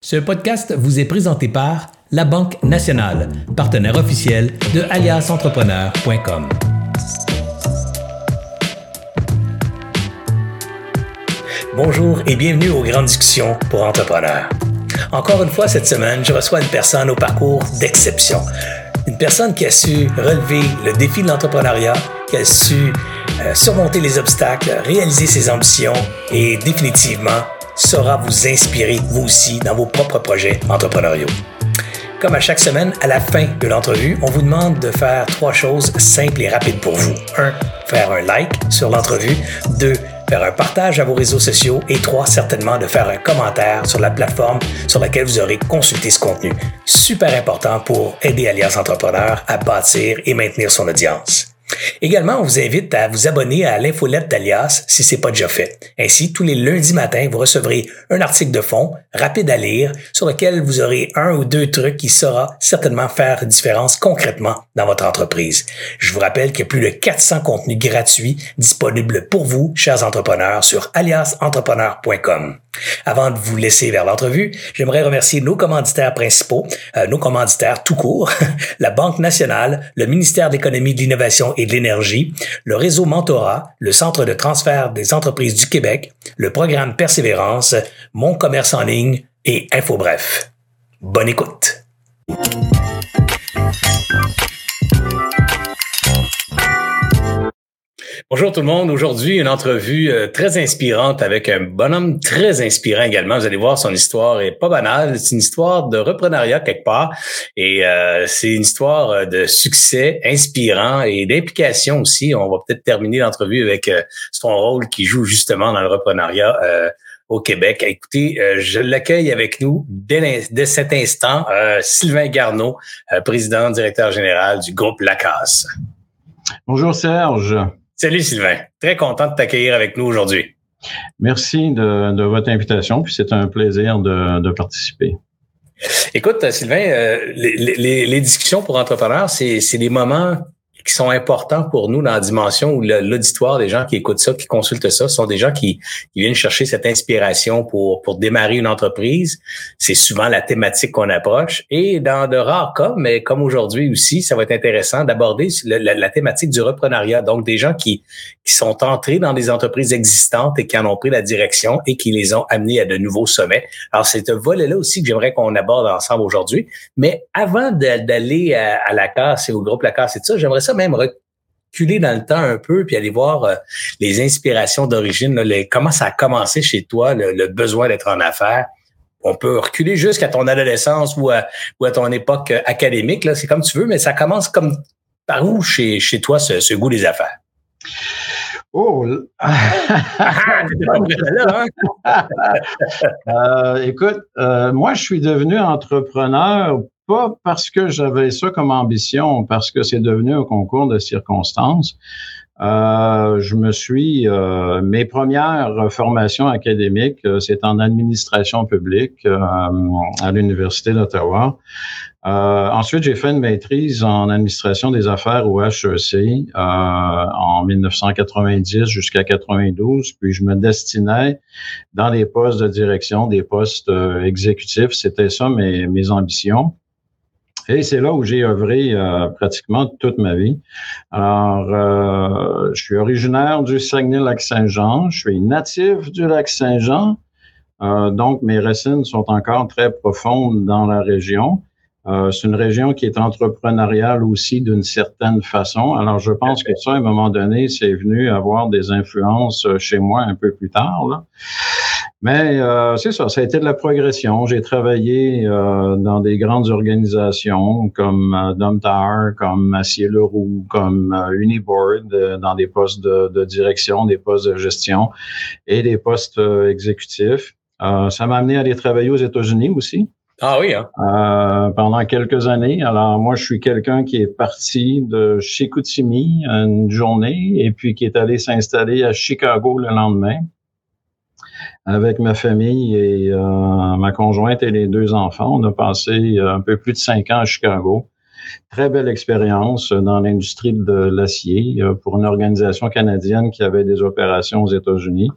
Ce podcast vous est présenté par La Banque Nationale, partenaire officiel de aliasentrepreneur.com. Bonjour et bienvenue aux grandes discussions pour entrepreneurs. Encore une fois cette semaine, je reçois une personne au parcours d'exception. Une personne qui a su relever le défi de l'entrepreneuriat, qui a su euh, surmonter les obstacles, réaliser ses ambitions et définitivement saura vous inspirer, vous aussi, dans vos propres projets entrepreneuriaux. Comme à chaque semaine, à la fin de l'entrevue, on vous demande de faire trois choses simples et rapides pour vous. Un, faire un like sur l'entrevue. Deux, faire un partage à vos réseaux sociaux. Et trois, certainement de faire un commentaire sur la plateforme sur laquelle vous aurez consulté ce contenu. Super important pour aider Alliance Entrepreneur à bâtir et maintenir son audience. Également, on vous invite à vous abonner à l'infolette d'Alias si ce n'est pas déjà fait. Ainsi, tous les lundis matins, vous recevrez un article de fond rapide à lire sur lequel vous aurez un ou deux trucs qui saura certainement faire différence concrètement dans votre entreprise. Je vous rappelle qu'il y a plus de 400 contenus gratuits disponibles pour vous, chers entrepreneurs, sur aliasentrepreneur.com. Avant de vous laisser vers l'entrevue, j'aimerais remercier nos commanditaires principaux, euh, nos commanditaires tout court, la Banque nationale, le ministère de l'Économie, de l'Innovation et de l'Énergie, le réseau Mentorat, le Centre de transfert des entreprises du Québec, le programme Persévérance, Mon commerce en ligne et InfoBref. Bonne écoute. Bonjour tout le monde. Aujourd'hui, une entrevue euh, très inspirante avec un bonhomme très inspirant également. Vous allez voir, son histoire est pas banale. C'est une histoire de reprenariat quelque part et euh, c'est une histoire euh, de succès inspirant et d'implication aussi. On va peut-être terminer l'entrevue avec son rôle qui joue justement dans le reprenariat au Québec. Écoutez, je l'accueille avec nous dès, cet instant, Sylvain Garneau, président directeur général du groupe Lacasse. Bonjour Serge. Salut Sylvain, très content de t'accueillir avec nous aujourd'hui. Merci de, votre invitation, puis c'est un plaisir de, participer. Écoute, Sylvain, euh, les, les, discussions pour entrepreneurs, c'est des moments qui sont importants pour nous dans la dimension où l'auditoire des gens qui écoutent ça, qui consultent ça, sont des gens qui, viennent chercher cette inspiration pour, pour démarrer une entreprise. C'est souvent la thématique qu'on approche. Et dans de rares cas, mais comme aujourd'hui aussi, ça va être intéressant d'aborder la, thématique du reprenariat. Donc, des gens qui, qui sont entrés dans des entreprises existantes et qui en ont pris la direction et qui les ont amenés à de nouveaux sommets. Alors, c'est un volet-là aussi que j'aimerais qu'on aborde ensemble aujourd'hui. Mais avant d'aller à, à, la casse et au groupe La Casse et tout ça, j'aimerais ça même reculer dans le temps un peu puis aller voir euh, les inspirations d'origine, comment ça a commencé chez toi, le, besoin d'être en affaires. On peut reculer jusqu'à ton adolescence ou à, ou à ton époque euh, académique, là, c'est comme tu veux, mais ça commence comme par où chez, chez toi ce, goût des affaires? Oh! euh, écoute, euh, moi, je suis devenu entrepreneur pas parce que j'avais ça comme ambition, parce que c'est devenu un concours de circonstances. Euh, je me suis euh, mes premières formations académiques, euh, c'est en administration publique euh, à l'université d'Ottawa. ensuite, j'ai fait une maîtrise en administration des affaires au HEC en 1990 jusqu'à 92. Puis je me destinais dans les postes de direction, des postes exécutifs. C'était ça mes, mes ambitions. Et c'est là où j'ai œuvré euh, pratiquement toute ma vie. Alors, euh, je suis originaire du Saguenay-Lac-Saint-Jean. Je suis natif du Lac-Saint-Jean. Euh, donc, mes racines sont encore très profondes dans la région. c'est une région qui est entrepreneuriale aussi d'une certaine façon. Alors, je pense que ça, à un moment donné, c'est venu avoir des influences chez moi un peu plus tard. Là. Mais euh, c'est ça, ça a été de la progression. J'ai travaillé euh, dans des grandes organisations comme euh, Domtar, comme Acier Leroux, comme euh, Uniboard, dans des postes de, de, direction, des postes de gestion et des postes exécutifs. ça m'a amené à aller travailler aux États-Unis aussi. Ah oui, hein? pendant quelques années. Alors moi, je suis quelqu'un qui est parti de Chicoutimi une journée et puis qui est allé s'installer à Chicago le lendemain avec ma famille et euh, ma conjointe et les deux enfants. On a passé euh, un peu plus de cinq ans à Chicago. Très belle expérience dans l'industrie de l'acier euh, pour une organisation canadienne qui avait des opérations aux États-Unis.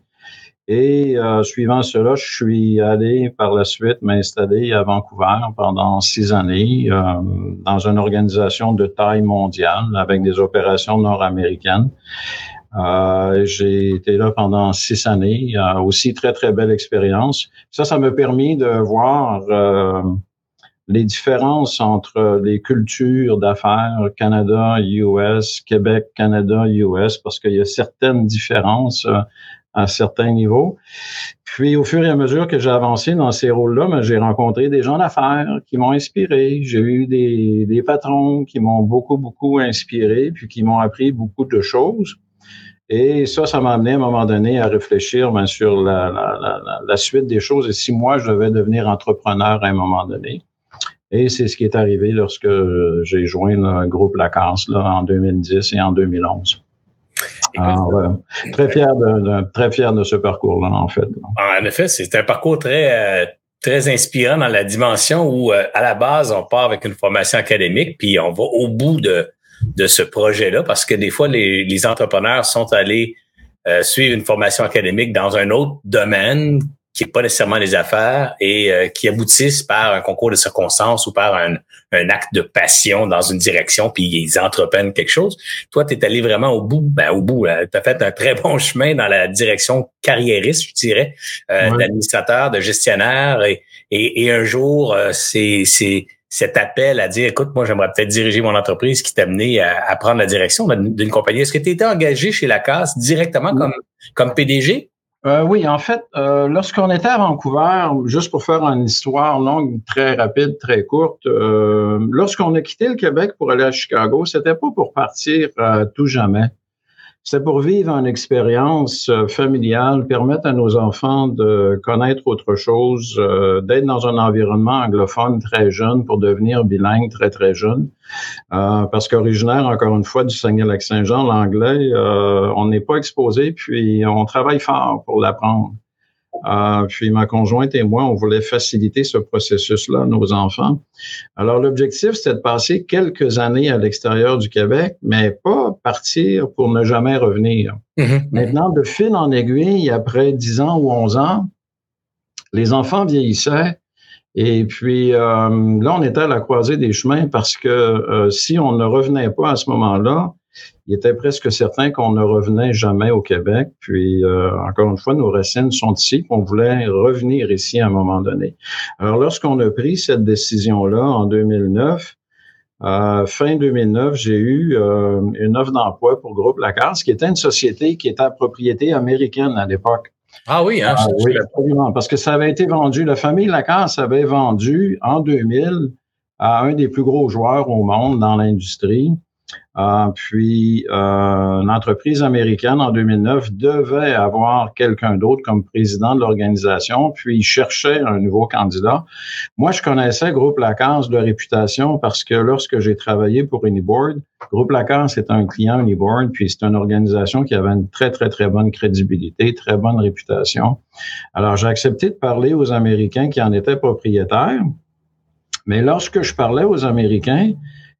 Et euh, suivant cela, je suis allé par la suite m'installer à Vancouver pendant six années euh, dans une organisation de taille mondiale avec des opérations nord-américaines. Euh, j'ai été là pendant six années, aussi très très belle expérience. Ça, ça m'a permis de voir les différences entre les cultures d'affaires Canada, US, Québec, Canada, US, parce qu'il y a certaines différences euh, à certains niveaux. Puis, au fur et à mesure que j'ai avancé dans ces rôles-là, ben, j'ai rencontré des gens d'affaires qui m'ont inspiré. J'ai eu des, des patrons qui m'ont beaucoup, beaucoup inspiré, puis qui m'ont appris beaucoup de choses. Et ça, ça m'a amené à un moment donné à réfléchir ben, sur la, la, la, la, suite des choses et si moi, je devais devenir entrepreneur à un moment donné. Et c'est ce qui est arrivé lorsque j'ai joint le groupe Lacasse là, en 2010 et en 2011. Alors, euh, très fier de, très fier de ce parcours-là, en fait. Ah, en effet, c'est un parcours très, euh, très inspirant dans la dimension où, euh, à la base, on part avec une formation académique, puis on va au bout de, de ce projet-là, parce que des fois, les, les entrepreneurs sont allés suivre une formation académique dans un autre domaine qui n'est pas nécessairement les affaires et euh, qui aboutissent par un concours de circonstances ou par un, un acte de passion dans une direction, puis ils entreprennent quelque chose. Toi, tu es allé vraiment au bout, ben, au bout, tu as fait un très bon chemin dans la direction carriériste, je dirais, euh, d'administrateur, de gestionnaire, et, et, et un jour, euh, c'est cet appel à dire, écoute, moi, j'aimerais peut-être diriger mon entreprise qui t'a amené à, prendre la direction d'une compagnie. Est-ce que tu étais engagé chez la casse directement comme, comme PDG? Euh, oui, en fait, euh, lorsqu'on était à Vancouver, juste pour faire une histoire longue, très rapide, très courte, euh, lorsqu'on a quitté le Québec pour aller à Chicago, c'était pas pour partir tout jamais. C'est pour vivre une expérience euh, familiale, permettre à nos enfants de connaître autre chose, euh, d'être dans un environnement anglophone très jeune pour devenir bilingue très, très jeune. Euh, parce qu'originaire, encore une fois, du Saguenay-Lac-Saint-Jean, l'anglais, on n'est pas exposé, puis on travaille fort pour l'apprendre. Euh, puis ma conjointe et moi, on voulait faciliter ce processus-là à nos enfants. Alors l'objectif, c'était de passer quelques années à l'extérieur du Québec, mais pas partir pour ne jamais revenir. Mm-hmm. Maintenant, de fil en aiguille, après 10 ans ou 11 ans, les enfants vieillissaient. Et puis euh, là, on était à la croisée des chemins parce que euh, si on ne revenait pas à ce moment-là, il était presque certain qu'on ne revenait jamais au Québec. Puis, euh, encore une fois, nos racines sont ici, qu'on voulait revenir ici à un moment donné. Alors, lorsqu'on a pris cette décision-là en 2009, euh, fin 2009, j'ai eu euh, une offre d'emploi pour Groupe Lacasse, qui était une société qui était à propriété américaine à l'époque. Ah oui, hein? Ah oui, absolument. Parce que ça avait été vendu, la famille Lacasse avait vendu en 2000 à un des plus gros joueurs au monde dans l'industrie. Euh, puis, euh, une entreprise américaine en 2009 devait avoir quelqu'un d'autre comme président de l'organisation, puis il cherchait un nouveau candidat. Moi, je connaissais Groupe Lacasse de réputation parce que lorsque j'ai travaillé pour Uniboard, Groupe Lacasse est un client Uniboard, puis c'est une organisation qui avait une très, très, très bonne crédibilité, très bonne réputation. Alors, j'ai accepté de parler aux Américains qui en étaient propriétaires. Mais lorsque je parlais aux Américains,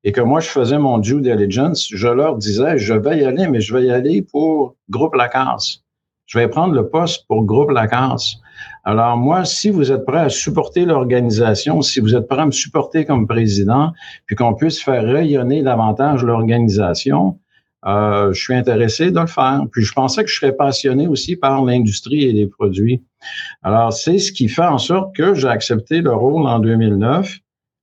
et que moi, je faisais mon due diligence, je leur disais, je vais y aller, mais je vais y aller pour Groupe Lacasse. Je vais prendre le poste pour Groupe Lacasse. Alors moi, si vous êtes prêt à supporter l'organisation, si vous êtes prêt à me supporter comme président, puis qu'on puisse faire rayonner davantage l'organisation, euh, je suis intéressé de le faire. Puis je pensais que je serais passionné aussi par l'industrie et les produits. Alors c'est ce qui fait en sorte que j'ai accepté le rôle en 2009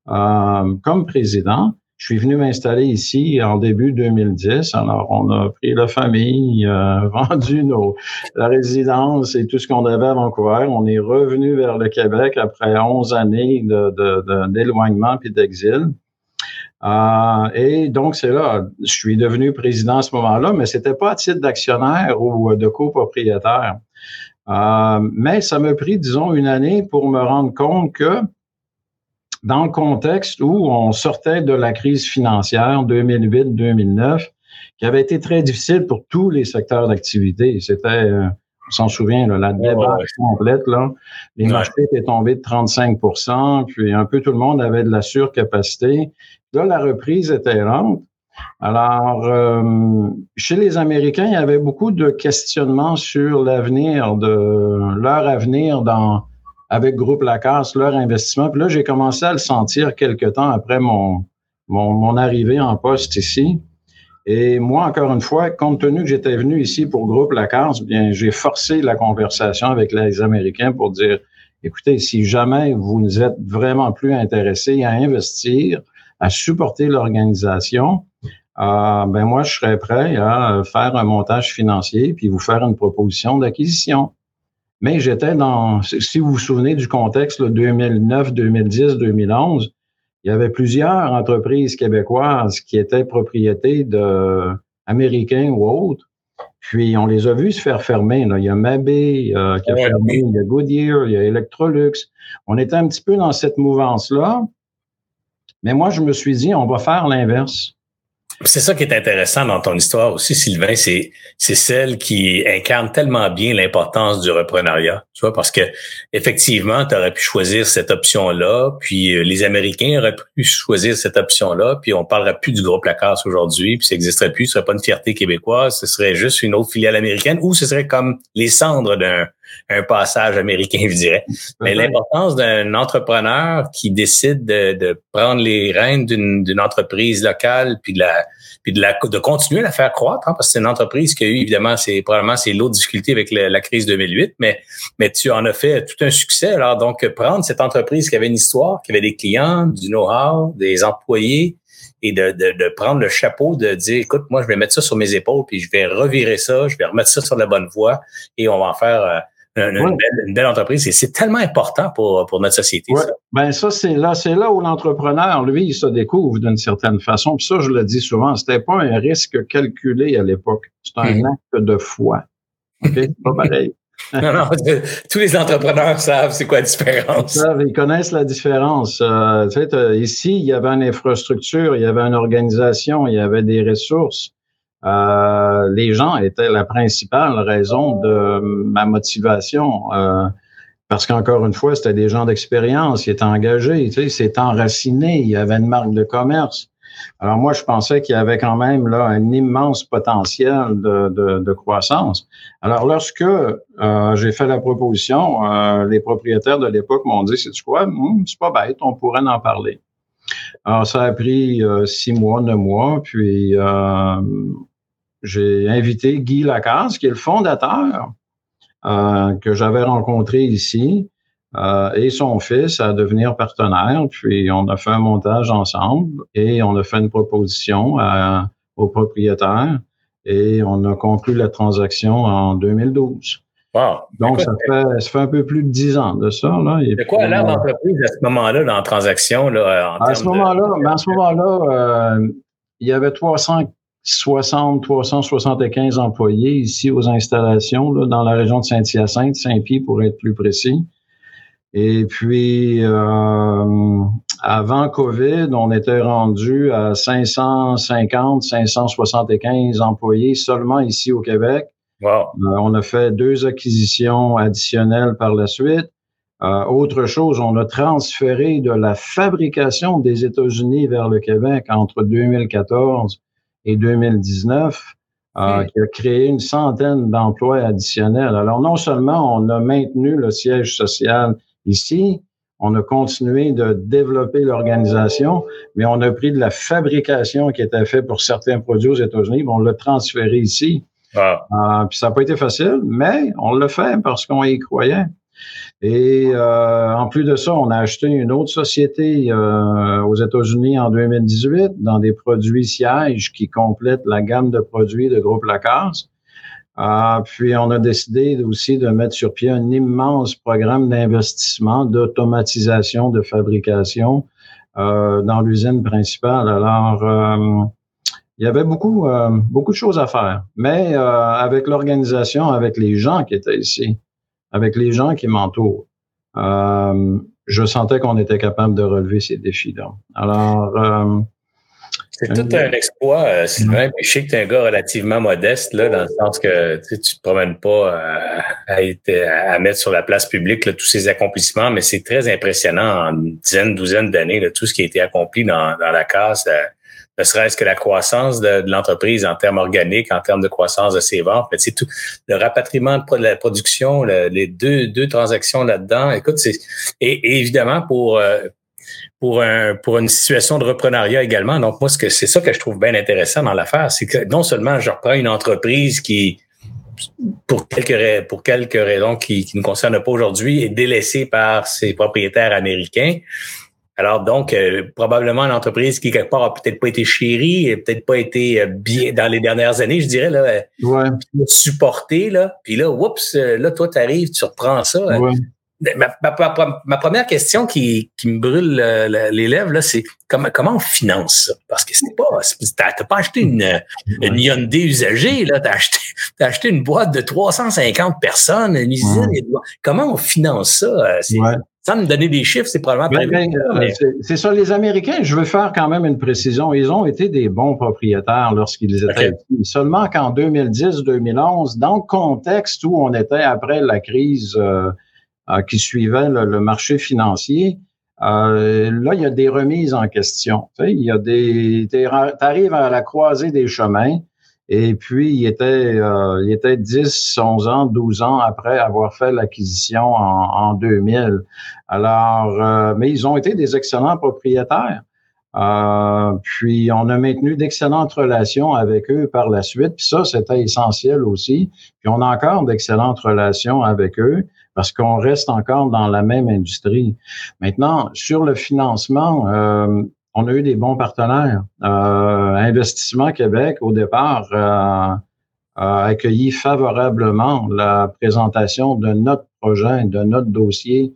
euh, comme président. Je suis venu m'installer ici en début 2010. Alors, on a pris la famille, euh, vendu nos, la résidence et tout ce qu'on avait à Vancouver. On est revenu vers le Québec après 11 années d'éloignement de, puis d'exil. Euh, et donc, c'est là, je suis devenu président à ce moment-là, mais c'était pas à titre d'actionnaire ou de copropriétaire. Euh, mais ça m'a pris, disons, une année pour me rendre compte que dans le contexte où on sortait de la crise financière 2008-2009, qui avait été très difficile pour tous les secteurs d'activité. C'était, euh, on s'en souvient, la débat complète. Là. Les marchés étaient tombés de 35% puis un peu tout le monde avait de la surcapacité. Là, la reprise était lente. Alors, euh, chez les Américains, il y avait beaucoup de questionnements sur l'avenir de leur avenir dans avec Groupe Lacasse, leur investissement. Puis là, j'ai commencé à le sentir quelque temps après mon, mon, mon arrivée en poste ici. Et moi, encore une fois, compte tenu que j'étais venu ici pour Groupe Lacasse, bien, j'ai forcé la conversation avec les Américains pour dire, écoutez, si jamais vous êtes vraiment plus intéressés à investir, à supporter l'organisation, euh, ben moi, je serais prêt à faire un montage financier puis vous faire une proposition d'acquisition. Mais j'étais dans, si vous vous souvenez du contexte, 2009, 2010, 2011, il y avait plusieurs entreprises québécoises qui étaient propriétés de Américains ou autres. Puis on les a vus se faire fermer. Là. Il y a Mabé euh, qui a fermé, il y a Goodyear, il y a Electrolux. On était un petit peu dans cette mouvance-là. Mais moi, je me suis dit, on va faire l'inverse. C'est ça qui est intéressant dans ton histoire aussi, Sylvain, c'est c'est celle qui incarne tellement bien l'importance du reprenariat, tu vois, parce que effectivement, tu aurais pu choisir cette option-là, puis euh, les Américains auraient pu choisir cette option-là, puis on parlerait plus du groupe Lacasse aujourd'hui, puis ça n'existerait plus, ce serait pas une fierté québécoise, ce serait juste une autre filiale américaine, ou ce serait comme les cendres d'un un passage américain, je dirais. Mais l'importance d'un entrepreneur qui décide de, de prendre les rênes d'une entreprise locale, puis de la puis de, la, de continuer à la faire croître, hein, parce que c'est une entreprise qui a eu, évidemment, c'est probablement c'est l'autre difficulté avec la, crise 2008, mais, mais tu en as fait tout un succès. Alors, donc, prendre cette entreprise qui avait une histoire, qui avait des clients, du know-how, des employés, et de, de, de, prendre le chapeau de dire, écoute, moi, je vais mettre ça sur mes épaules, puis je vais revirer ça, je vais remettre ça sur la bonne voie, et on va en faire... Euh, une, belle, entreprise. Et c'est tellement important pour, pour notre société. Ça. Ben ça, c'est là, c'est là où l'entrepreneur, lui, il se découvre d'une certaine façon. Puis ça, je le dis souvent, c'était pas un risque calculé à l'époque. C'est un mhm. acte de foi. OK? C'est pas pareil. non, non, tous les entrepreneurs savent c'est quoi la différence. Ils, savent, ils connaissent la différence. Euh, tu sais, ici, il y avait une infrastructure, il y avait une organisation, il y avait des ressources. Euh, les gens étaient la principale raison de ma motivation. Euh, parce qu'encore une fois, c'était des gens d'expérience, ils étaient engagés, tu sais, c'est enraciné, il y avait une marque de commerce. Alors moi, je pensais qu'il y avait quand même là un immense potentiel de, de, de croissance. Alors lorsque euh, j'ai fait la proposition, euh, les propriétaires de l'époque m'ont dit, c'est quoi, hum, c'est pas bête, on pourrait en parler. Alors ça a pris euh, six mois, neuf mois, puis j'ai invité Guy Lacasse, qui est le fondateur, euh, que j'avais rencontré ici, euh, et son fils à devenir partenaire. Puis on a fait un montage ensemble et on a fait une proposition au propriétaire et on a conclu la transaction en 2012. Wow. Donc, ça fait, ça fait un peu plus de dix ans de ça. Là. C'est quoi l'air d'entreprise à ce moment-là dans la transaction? Là, en à, ce moment-là, ben, à ce moment-là, euh, il y avait 300 60, 375 employés ici aux installations là, dans la région de Saint-Hyacinthe, Saint-Pierre pour être plus précis. Et puis, euh, avant COVID, on était rendu à 550, 575 employés seulement ici au Québec. Wow. Euh, on a fait deux acquisitions additionnelles par la suite. Euh, autre chose, on a transféré de la fabrication des États-Unis vers le Québec entre 2014 et 2019, euh, qui a créé une centaine d'emplois additionnels. Alors, non seulement on a maintenu le siège social ici, on a continué de développer l'organisation, mais on a pris de la fabrication qui était faite pour certains produits aux États-Unis, on l'a transféré ici. Ah. Euh, puis ça n'a pas été facile, mais on l'a fait parce qu'on y croyait. Et euh, en plus de ça, on a acheté une autre société euh, aux États-Unis en 2018 dans des produits sièges qui complètent la gamme de produits de Groupe Lacasse. Euh, puis on a décidé aussi de mettre sur pied un immense programme d'investissement, d'automatisation de fabrication euh, dans l'usine principale. Alors, euh, il y avait beaucoup, beaucoup de choses à faire, mais avec l'organisation, avec les gens qui étaient ici, avec les gens qui m'entourent, euh, je sentais qu'on était capable de relever ces défis-là. Alors, euh, c'est tout un exploit, euh, Sylvain. je sais que tu es un gars relativement modeste, là, dans le sens que tu ne te promènes pas à, à, mettre sur la place publique tous ces accomplissements, mais c'est très impressionnant en une dizaine, douzaine d'années, tout ce qui a été accompli dans, dans la casse ne serait-ce que la croissance de, l'entreprise en termes organiques, en termes de croissance de ses ventes. C'est tout le rapatriement de la production, les deux, deux transactions là-dedans. Écoute, c'est et, évidemment pour euh, pour un pour une situation de reprenariat également. Donc moi, ce que c'est ça que je trouve bien intéressant dans l'affaire, c'est que non seulement je reprends une entreprise qui pour quelques, pour quelques raisons qui, qui ne concernent pas aujourd'hui, est délaissée par ses propriétaires américains. Alors donc, euh, probablement une entreprise qui, quelque part, a peut-être pas été chérie, peut-être pas été euh, bien dans les dernières années, je dirais, là, ouais. supportée, là. Puis là, oups, euh, là, toi, tu arrives, tu reprends ça. Ma, ma, ma, première question qui, qui me brûle les lèvres, là, c'est comment, comment on finance ça? Parce que c'est pas, t'as pas acheté une, une Hyundai usagée, là, t'as acheté, as acheté une boîte de 350 personnes, une usine. Comment on finance ça? Sans me donner des chiffres, c'est probablement euh, C'est ça, les Américains, je veux faire quand même une précision. Ils ont été des bons propriétaires lorsqu'ils étaient ici. Seulement qu'en 2010-2011, dans le contexte où on était après la crise euh, euh, qui suivait le, marché financier, là, il y a des remises en question. Tu sais, il y a des. Tu arrives à la croisée des chemins. Et puis, il était, euh, il était 10, 11 ans, 12 ans après avoir fait l'acquisition en, en, 2000. Alors, euh, mais ils ont été des excellents propriétaires. Euh, puis, on a maintenu d'excellentes relations avec eux par la suite. Puis ça, c'était essentiel aussi. Puis, on a encore d'excellentes relations avec eux parce qu'on reste encore dans la même industrie. Maintenant, sur le financement, euh, on a eu des bons partenaires. Euh, Investissement Québec, au départ, euh, a accueilli favorablement la présentation de notre projet, de notre dossier.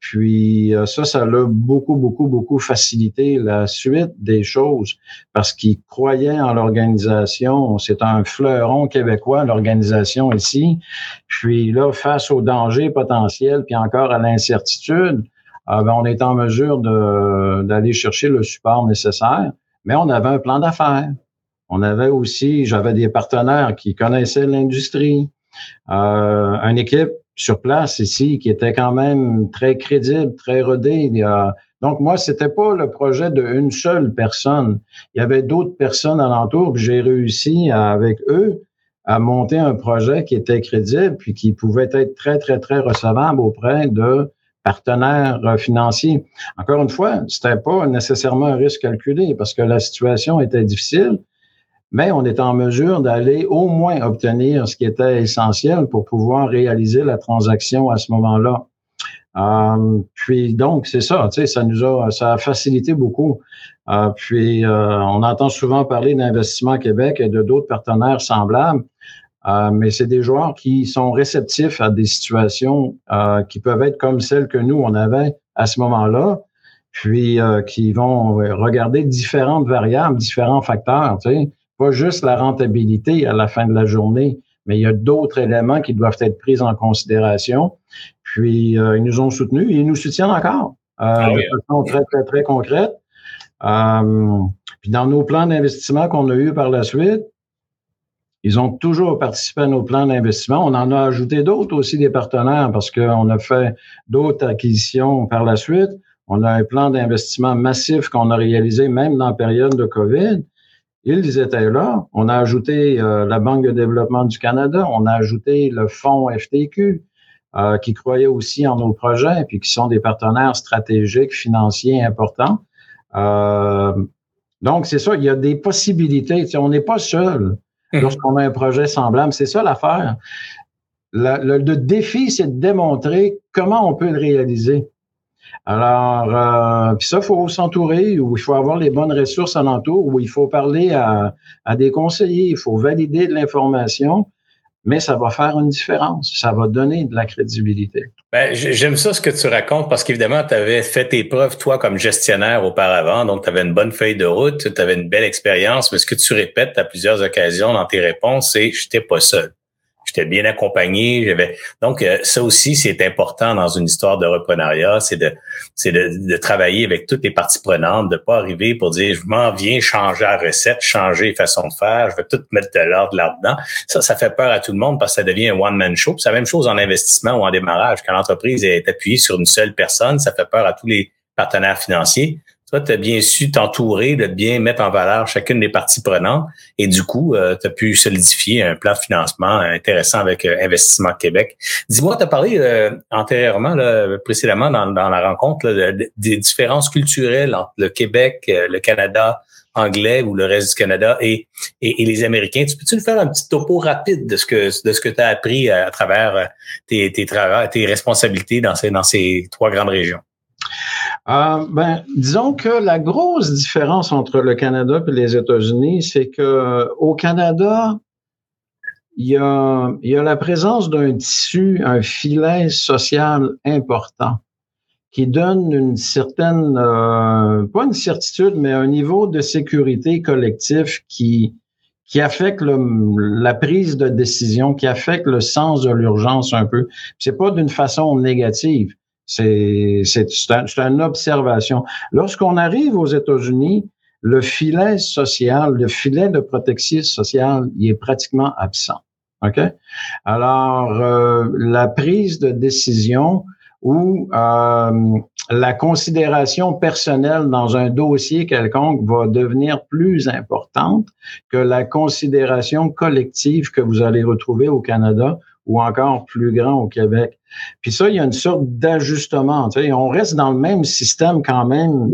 Puis euh, ça, ça l'a beaucoup, beaucoup, beaucoup facilité la suite des choses parce qu'ils croyaient en l'organisation. C'est un fleuron québécois, l'organisation ici. Puis là, face aux dangers potentiels, puis encore à l'incertitude, ben, on est en mesure d'aller chercher le support nécessaire, mais on avait un plan d'affaires. On avait aussi, j'avais des partenaires qui connaissaient l'industrie, euh, une équipe sur place ici qui était quand même très crédible, très rodée. Donc moi, c'était pas le projet d'une seule personne. Il y avait d'autres personnes alentour. J'ai réussi avec eux à monter un projet qui était crédible puis qui pouvait être très très très recevable auprès de partenaires euh, financiers. Encore une fois, c'était pas nécessairement un risque calculé parce que la situation était difficile, mais on était en mesure d'aller au moins obtenir ce qui était essentiel pour pouvoir réaliser la transaction à ce moment-là. Euh, puis donc c'est ça, tu sais, ça nous a ça a facilité beaucoup. Euh, puis on entend souvent parler d'Investissement Québec et de d'autres partenaires semblables. Euh, mais c'est des joueurs qui sont réceptifs à des situations euh, qui peuvent être comme celles que nous, on avait à ce moment-là, puis euh, qui vont regarder différentes variables, différents facteurs, tu sais, pas juste la rentabilité à la fin de la journée, mais il y a d'autres éléments qui doivent être pris en considération. Puis, ils nous ont soutenus et ils nous soutiennent encore ah de façon très, très, très concrète. puis, dans nos plans d'investissement qu'on a eu par la suite, ils ont toujours participé à nos plans d'investissement. On en a ajouté d'autres aussi, des partenaires, parce qu'on a fait d'autres acquisitions par la suite. On a un plan d'investissement massif qu'on a réalisé même dans la période de COVID. Ils étaient là. On a ajouté euh, la Banque de développement du Canada. On a ajouté le fonds FTQ, euh, qui croyait aussi en nos projets, puis qui sont des partenaires stratégiques, financiers importants. Euh, donc, c'est ça, il y a des possibilités. on n'est pas seul. Mhm. lorsqu'on a un projet semblable. C'est ça l'affaire. Le, défi, c'est de démontrer comment on peut le réaliser. Alors, euh, puis ça, il faut s'entourer, ou il faut avoir les bonnes ressources alentour, ou il faut parler à, à des conseillers, il faut valider de l'information, mais ça va faire une différence. Ça va donner de la crédibilité. Ben, j'aime ça ce que tu racontes parce qu'évidemment, tu avais fait tes preuves, toi, comme gestionnaire auparavant. Donc, tu avais une bonne feuille de route, tu avais une belle expérience. Mais ce que tu répètes à plusieurs occasions dans tes réponses, c'est je n'étais pas seul j'étais bien accompagné. J'avais donc euh, ça aussi c'est important dans une histoire de reprenariat, c'est de c'est de, de, travailler avec toutes les parties prenantes, de pas arriver pour dire je m'en viens changer la recette, changer façon de faire, je vais tout mettre de l'ordre là-dedans. Ça, ça fait peur à tout le monde parce que ça devient un one man show. C'est la même chose en investissement ou en démarrage. Quand l'entreprise est appuyée sur une seule personne, ça fait peur à tous les partenaires financiers. Toi, tu as bien su t'entourer, de bien mettre en valeur chacune des parties prenantes. Et du coup, euh, tu as pu solidifier un plan de financement intéressant avec euh, Investissement Québec. Dis-moi, tu as parlé euh, antérieurement, là, précédemment dans, dans la rencontre, des différences culturelles entre le Québec, le Canada, anglais ou le reste du Canada et, et, les Américains. Tu peux-tu nous faire un petit topo rapide de ce que de ce que tu as appris à, travers tes, tes, tes responsabilités dans ces, dans ces trois grandes régions? Euh, ben, disons que la grosse différence entre le Canada et les États-Unis, c'est que au Canada, il y a, y a la présence d'un tissu, un filet social important qui donne une certaine, euh, pas une certitude, mais un niveau de sécurité collectif qui, qui affecte la prise de décision, qui affecte le sens de l'urgence un peu. C'est pas d'une façon négative. C'est une observation. Lorsqu'on arrive aux États-Unis, le filet social, le filet de protection sociale, il est pratiquement absent. OK? Alors, euh, la prise de décision ou euh, la considération personnelle dans un dossier quelconque va devenir plus importante que la considération collective que vous allez retrouver au Canada ou encore plus grand au Québec. Puis ça, il y a une sorte d'ajustement. Tu sais, on reste dans le même système quand même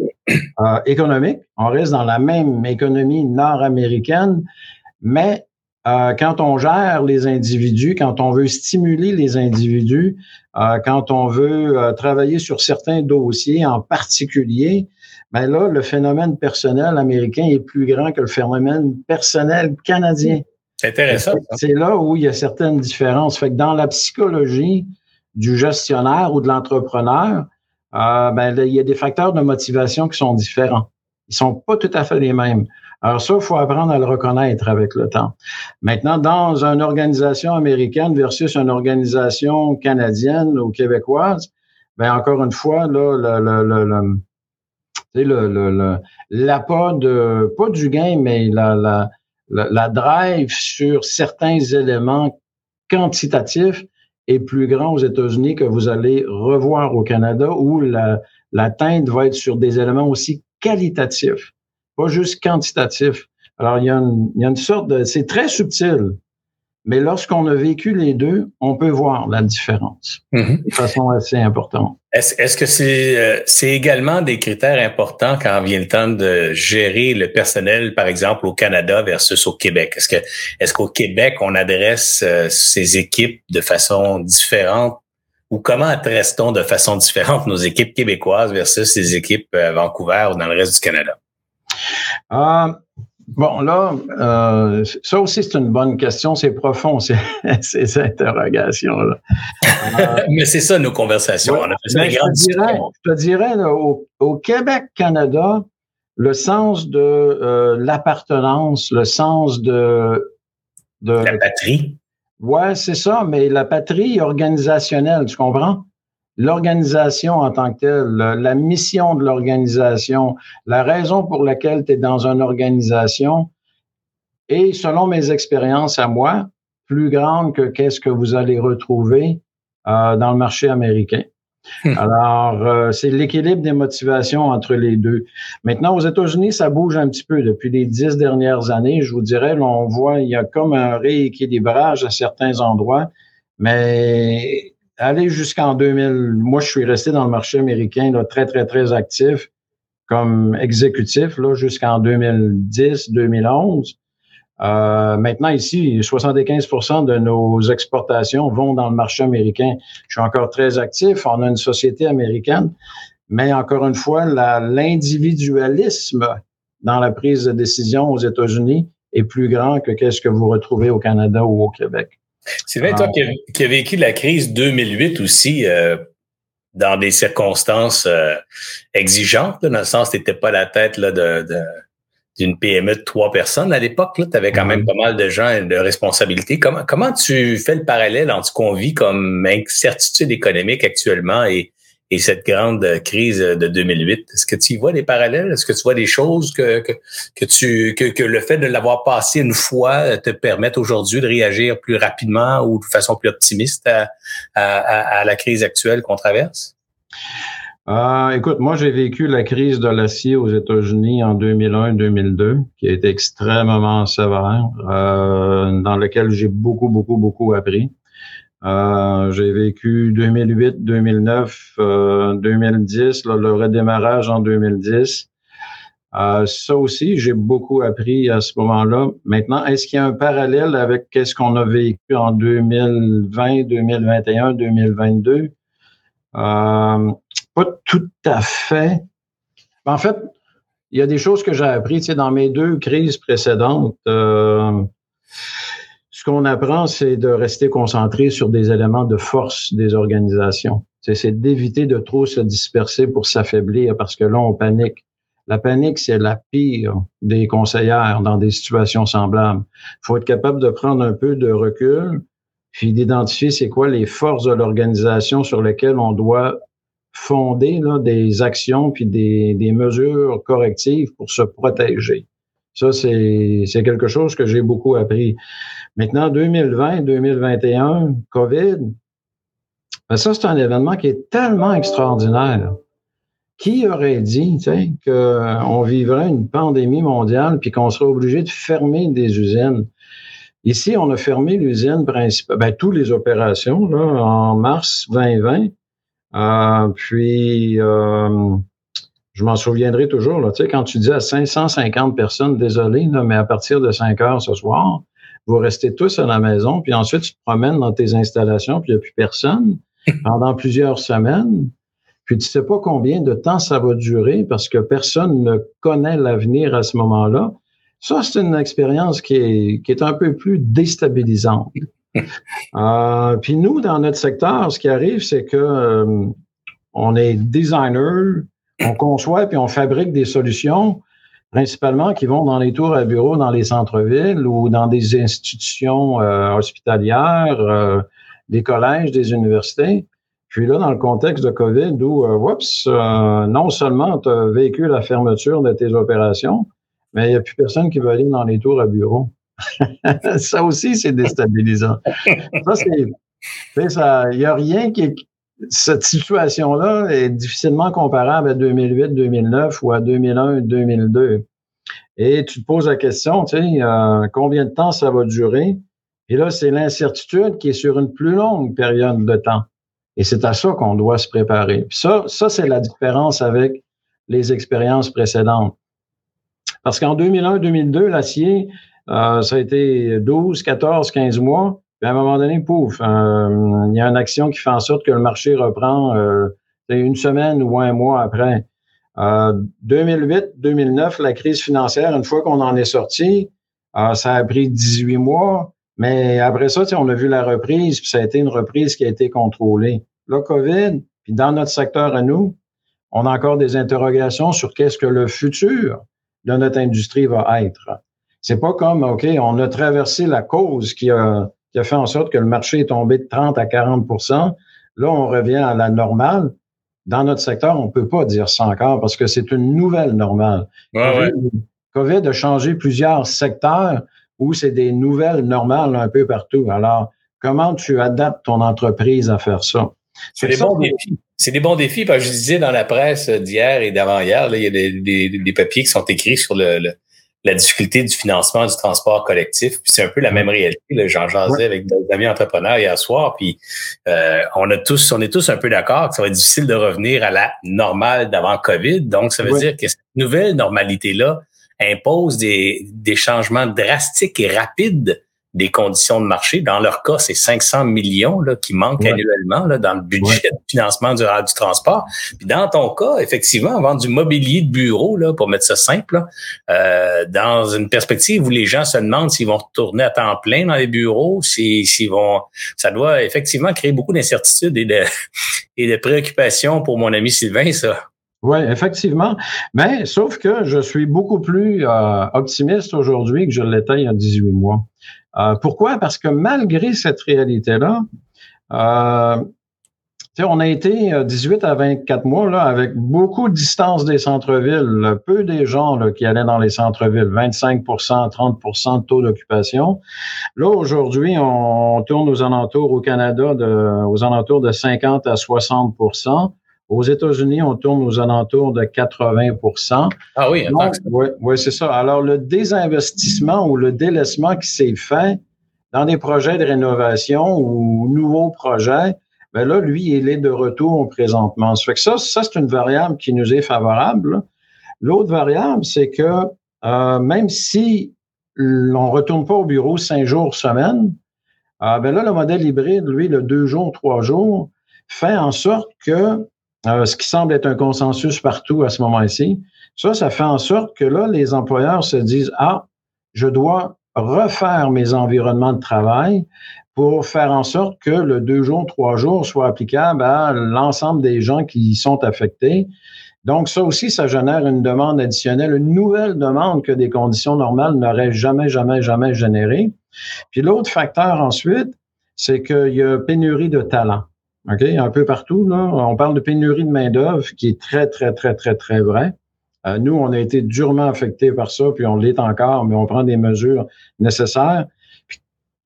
euh, économique, on reste dans la même économie nord-américaine, mais euh, quand on gère les individus, quand on veut stimuler les individus, euh, quand on veut travailler sur certains dossiers en particulier, ben là, le phénomène personnel américain est plus grand que le phénomène personnel canadien. C'est intéressant. C'est là où il y a certaines différences? Fait que dans la psychologie du gestionnaire ou de l'entrepreneur, euh, ben, il y a des facteurs de motivation qui sont différents. Ils sont pas tout à fait les mêmes. Alors ça, il faut apprendre à le reconnaître avec le temps. Maintenant, dans une organisation américaine versus une organisation canadienne ou québécoise, ben encore une fois, là, le, le, le, le l'appât de pas du gain, mais la, la, la, drive sur certains éléments quantitatifs est plus grand aux États-Unis que vous allez revoir au Canada où la, l'atteinte va être sur des éléments aussi qualitatifs, pas juste quantitatifs. Alors, il y a une, il y a une sorte de... C'est très subtil, mais lorsqu'on a vécu les deux, on peut voir la différence mm-hmm. de façon assez importante. Est-ce que c'est euh, également des critères importants quand vient le temps de gérer le personnel, par exemple, au Canada versus au Québec? Est-ce est-ce qu'au Québec, on adresse euh, ces équipes de façon différente? Ou comment adresse-t-on de façon différente nos équipes québécoises versus les équipes à euh, Vancouver ou dans le reste du Canada? Bon, là, euh, ça aussi, c'est une bonne question. C'est profond, ces, ces interrogations-là. Euh, Mais c'est ça, nos conversations. On a fait ben, je, te dirais, je te dirais, au, Québec-Canada, le sens de euh, l'appartenance, le sens de, de... La patrie. Ouais, c'est ça, mais la patrie organisationnelle, tu comprends? L'organisation en tant que telle, la mission de l'organisation, la raison pour laquelle tu es dans une organisation est, selon mes expériences à moi, plus grande que qu'est-ce que vous allez retrouver euh, dans le marché américain. Hmm. Alors, euh, c'est l'équilibre des motivations entre les deux. Maintenant, aux États-Unis, ça bouge un petit peu depuis les dix dernières années. Je vous dirais, on voit, il y a comme un rééquilibrage à certains endroits, mais aller jusqu'en 2000, moi, je suis resté dans le marché américain très, très, très actif comme exécutif là, jusqu'en 2010, 2011. Euh, maintenant, ici, 75% de nos exportations vont dans le marché américain. Je suis encore très actif. On a une société américaine, mais encore une fois, l'individualisme dans la prise de décision aux États-Unis est plus grand que qu'est-ce que vous retrouvez au Canada ou au Québec. C'est vrai, toi qui as, vécu la crise 2008 aussi, euh, dans des circonstances euh, exigeantes, dans le sens que tu n'étais pas la tête là, de, d'une PME de trois personnes. À l'époque, tu avais quand même pas mal de gens et de responsabilités. Comment, comment tu fais le parallèle entre ce qu'on vit comme incertitude économique actuellement et, et cette grande crise de 2008. Est-ce que tu y vois des parallèles? Est-ce que tu vois des choses que, que, tu, que, que le fait de l'avoir passé une fois te permette aujourd'hui de réagir plus rapidement ou de façon plus optimiste à, à, à la crise actuelle qu'on traverse? Euh, écoute, moi, j'ai vécu la crise de l'acier aux États-Unis en 2001-2002, qui a été extrêmement sévère, euh, dans lequel j'ai beaucoup, beaucoup, beaucoup appris. Euh, j'ai vécu 2008, 2009, 2010, le redémarrage en 2010. Euh, ça aussi, j'ai beaucoup appris à ce moment-là. Maintenant, est-ce qu'il y a un parallèle avec qu'est-ce qu'on a vécu en 2020, 2021, 2022? Euh, pas tout à fait. En fait, il y a des choses que j'ai appris. Tu sais, dans mes deux crises précédentes, euh, ce qu'on apprend, c'est de rester concentré sur des éléments de force des organisations. C'est d'éviter de trop se disperser pour s'affaiblir parce que là, on panique. La panique, c'est la pire des conseillères dans des situations semblables. Il faut être capable de prendre un peu de recul, puis d'identifier c'est quoi les forces de l'organisation sur lesquelles on doit fonder des actions puis des, des mesures correctives pour se protéger. Ça, c'est quelque chose que j'ai beaucoup appris. Maintenant, 2020, 2021, COVID, ben ça, c'est un événement qui est tellement extraordinaire. Qui aurait dit qu'on vivrait une pandémie mondiale puis qu'on serait obligé de fermer des usines? Ici, on a fermé l'usine principale, ben, toutes les opérations là, en mars 2020. Euh, puis, euh, je m'en souviendrai toujours, là, tu sais, quand tu dis à 550 personnes, désolé, mais à partir de 5 heures ce soir, vous restez tous à la maison, puis ensuite tu te promènes dans tes installations, puis il n'y a plus personne pendant plusieurs semaines. Puis tu sais pas combien de temps ça va durer parce que personne ne connaît l'avenir à ce moment-là. Ça, c'est une expérience qui est, qui est un peu plus déstabilisante. euh, puis nous, dans notre secteur, ce qui arrive, c'est que euh, on est designer, on conçoit puis on fabrique des solutions principalement qui vont dans les tours à bureaux, dans les centres-villes ou dans des institutions euh, hospitalières, euh, des collèges, des universités. Puis là, dans le contexte de COVID, où, euh, oups, euh, non seulement tu as vécu la fermeture de tes opérations, mais il n'y a plus personne qui veut aller dans les tours à bureau. ça aussi, c'est déstabilisant. ça, c'est. Il n'y a rien qui. Cette situation-là est difficilement comparable à 2008-2009 ou à 2001-2002. Et tu te poses la question, tu sais, euh, combien de temps ça va durer? Et là, c'est l'incertitude qui est sur une plus longue période de temps. Et c'est à ça qu'on doit se préparer. Ça, ça c'est la différence avec les expériences précédentes. Parce qu'en 2001-2002, l'acier, euh, ça a été 12, 14, 15 mois. Puis à un moment donné, pouf, euh, il y a une action qui fait en sorte que le marché reprend euh, une semaine ou un mois après. 2008-2009, la crise financière, une fois qu'on en est sorti, ça a pris 18 mois. Mais après ça, on a vu la reprise, puis ça a été une reprise qui a été contrôlée. Le COVID, puis dans notre secteur à nous, on a encore des interrogations sur qu'est-ce que le futur de notre industrie va être. C'est pas comme, OK, on a traversé la cause qui a, qui a fait en sorte que le marché est tombé de 30 à 40% Là, on revient à la normale. Dans notre secteur, on peut pas dire ça encore parce que c'est une nouvelle normale. Ouais, COVID, COVID a changé plusieurs secteurs ou c'est des nouvelles normales un peu partout. Alors, comment tu adaptes ton entreprise à faire ça? C'est des bons défis. C'est des bons défis, parce que je disais dans la presse d'hier et d'avant-hier, il y a des, des, des, papiers qui sont écrits sur le, la difficulté du financement du transport collectif. Puis c'est un peu la même réalité. J'en jasais avec des amis entrepreneurs hier soir. Puis euh, on a tous, on est tous un peu d'accord que ça va être difficile de revenir à la normale d'avant COVID. Donc, ça veut dire que cette nouvelle normalité-là, impose des, des changements drastiques et rapides des conditions de marché. Dans leur cas, c'est 500 millions là, qui manquent annuellement là, dans le budget de financement du, du transport. Puis dans ton cas, effectivement, vendre du mobilier de bureau, là, pour mettre ça simple, euh, dans une perspective où les gens se demandent s'ils vont retourner à temps plein dans les bureaux, s'ils vont, ça doit effectivement créer beaucoup d'incertitudes et de, et de préoccupations pour mon ami Sylvain, ça. Oui, effectivement. Mais sauf que je suis beaucoup plus euh, optimiste aujourd'hui que je l'étais il y a 18 mois. Euh, pourquoi? Parce que malgré cette réalité-là, euh, on a été 18 à 24 mois là, avec beaucoup de distance des centres-villes, peu des gens là, qui allaient dans les centres-villes, 25% 30% de taux d'occupation. Là, aujourd'hui, on tourne aux alentours au Canada de, aux alentours de 50 à 60 Aux États-Unis, on tourne aux alentours de 80% Ah oui, oui, oui c'est ça. Alors, le désinvestissement ou le délaissement qui s'est fait dans des projets de rénovation ou nouveaux projets, ben là, lui, il est de retour présentement. Ça fait que ça, ça c'est une variable qui nous est favorable. L'autre variable, c'est que euh, même si on retourne pas au bureau cinq jours semaine, euh, ben là, le modèle hybride, lui, le deux jours, trois jours, fait en sorte que ce qui semble être un consensus partout à ce moment-ci, ça, ça fait en sorte que là, les employeurs se disent, ah, je dois refaire mes environnements de travail pour faire en sorte que le deux jours, trois jours soit applicable à l'ensemble des gens qui y sont affectés. Donc, ça aussi, ça génère une demande additionnelle, une nouvelle demande que des conditions normales n'auraient jamais, jamais, jamais générée. Puis l'autre facteur ensuite, c'est qu'il y a pénurie de talent. OK? Un peu partout, là. On parle de pénurie de main-d'œuvre qui est très, très, très, très, très vrai. Euh, nous, on a été durement affectés par ça, puis on l'est encore, mais on prend des mesures nécessaires.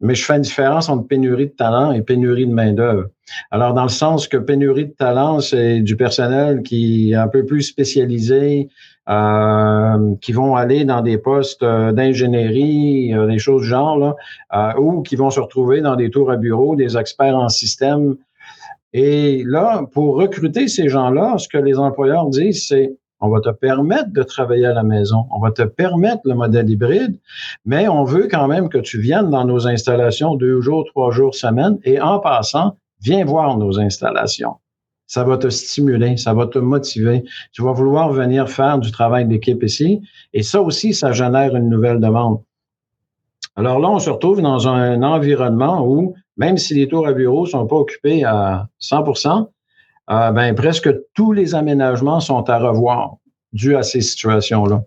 Mais je fais une différence entre pénurie de talent et pénurie de main-d'œuvre. Alors, dans le sens que pénurie de talent, c'est du personnel qui est un peu plus spécialisé, euh, qui vont aller dans des postes euh, d'ingénierie, des choses du genre, là, ou qui vont se retrouver dans des tours à bureau, des experts en système. Et là, pour recruter ces gens-là, ce que les employeurs disent, c'est on va te permettre de travailler à la maison. On va te permettre le modèle hybride, mais on veut quand même que tu viennes dans nos installations deux jours, trois jours semaine et en passant, viens voir nos installations. Ça va te stimuler, ça va te motiver. Tu vas vouloir venir faire du travail d'équipe ici et ça aussi, ça génère une nouvelle demande. Alors là, on se retrouve dans un environnement où, même si les tours à bureau sont pas occupés à 100% euh, ben, presque tous les aménagements sont à revoir dû à ces situations-là.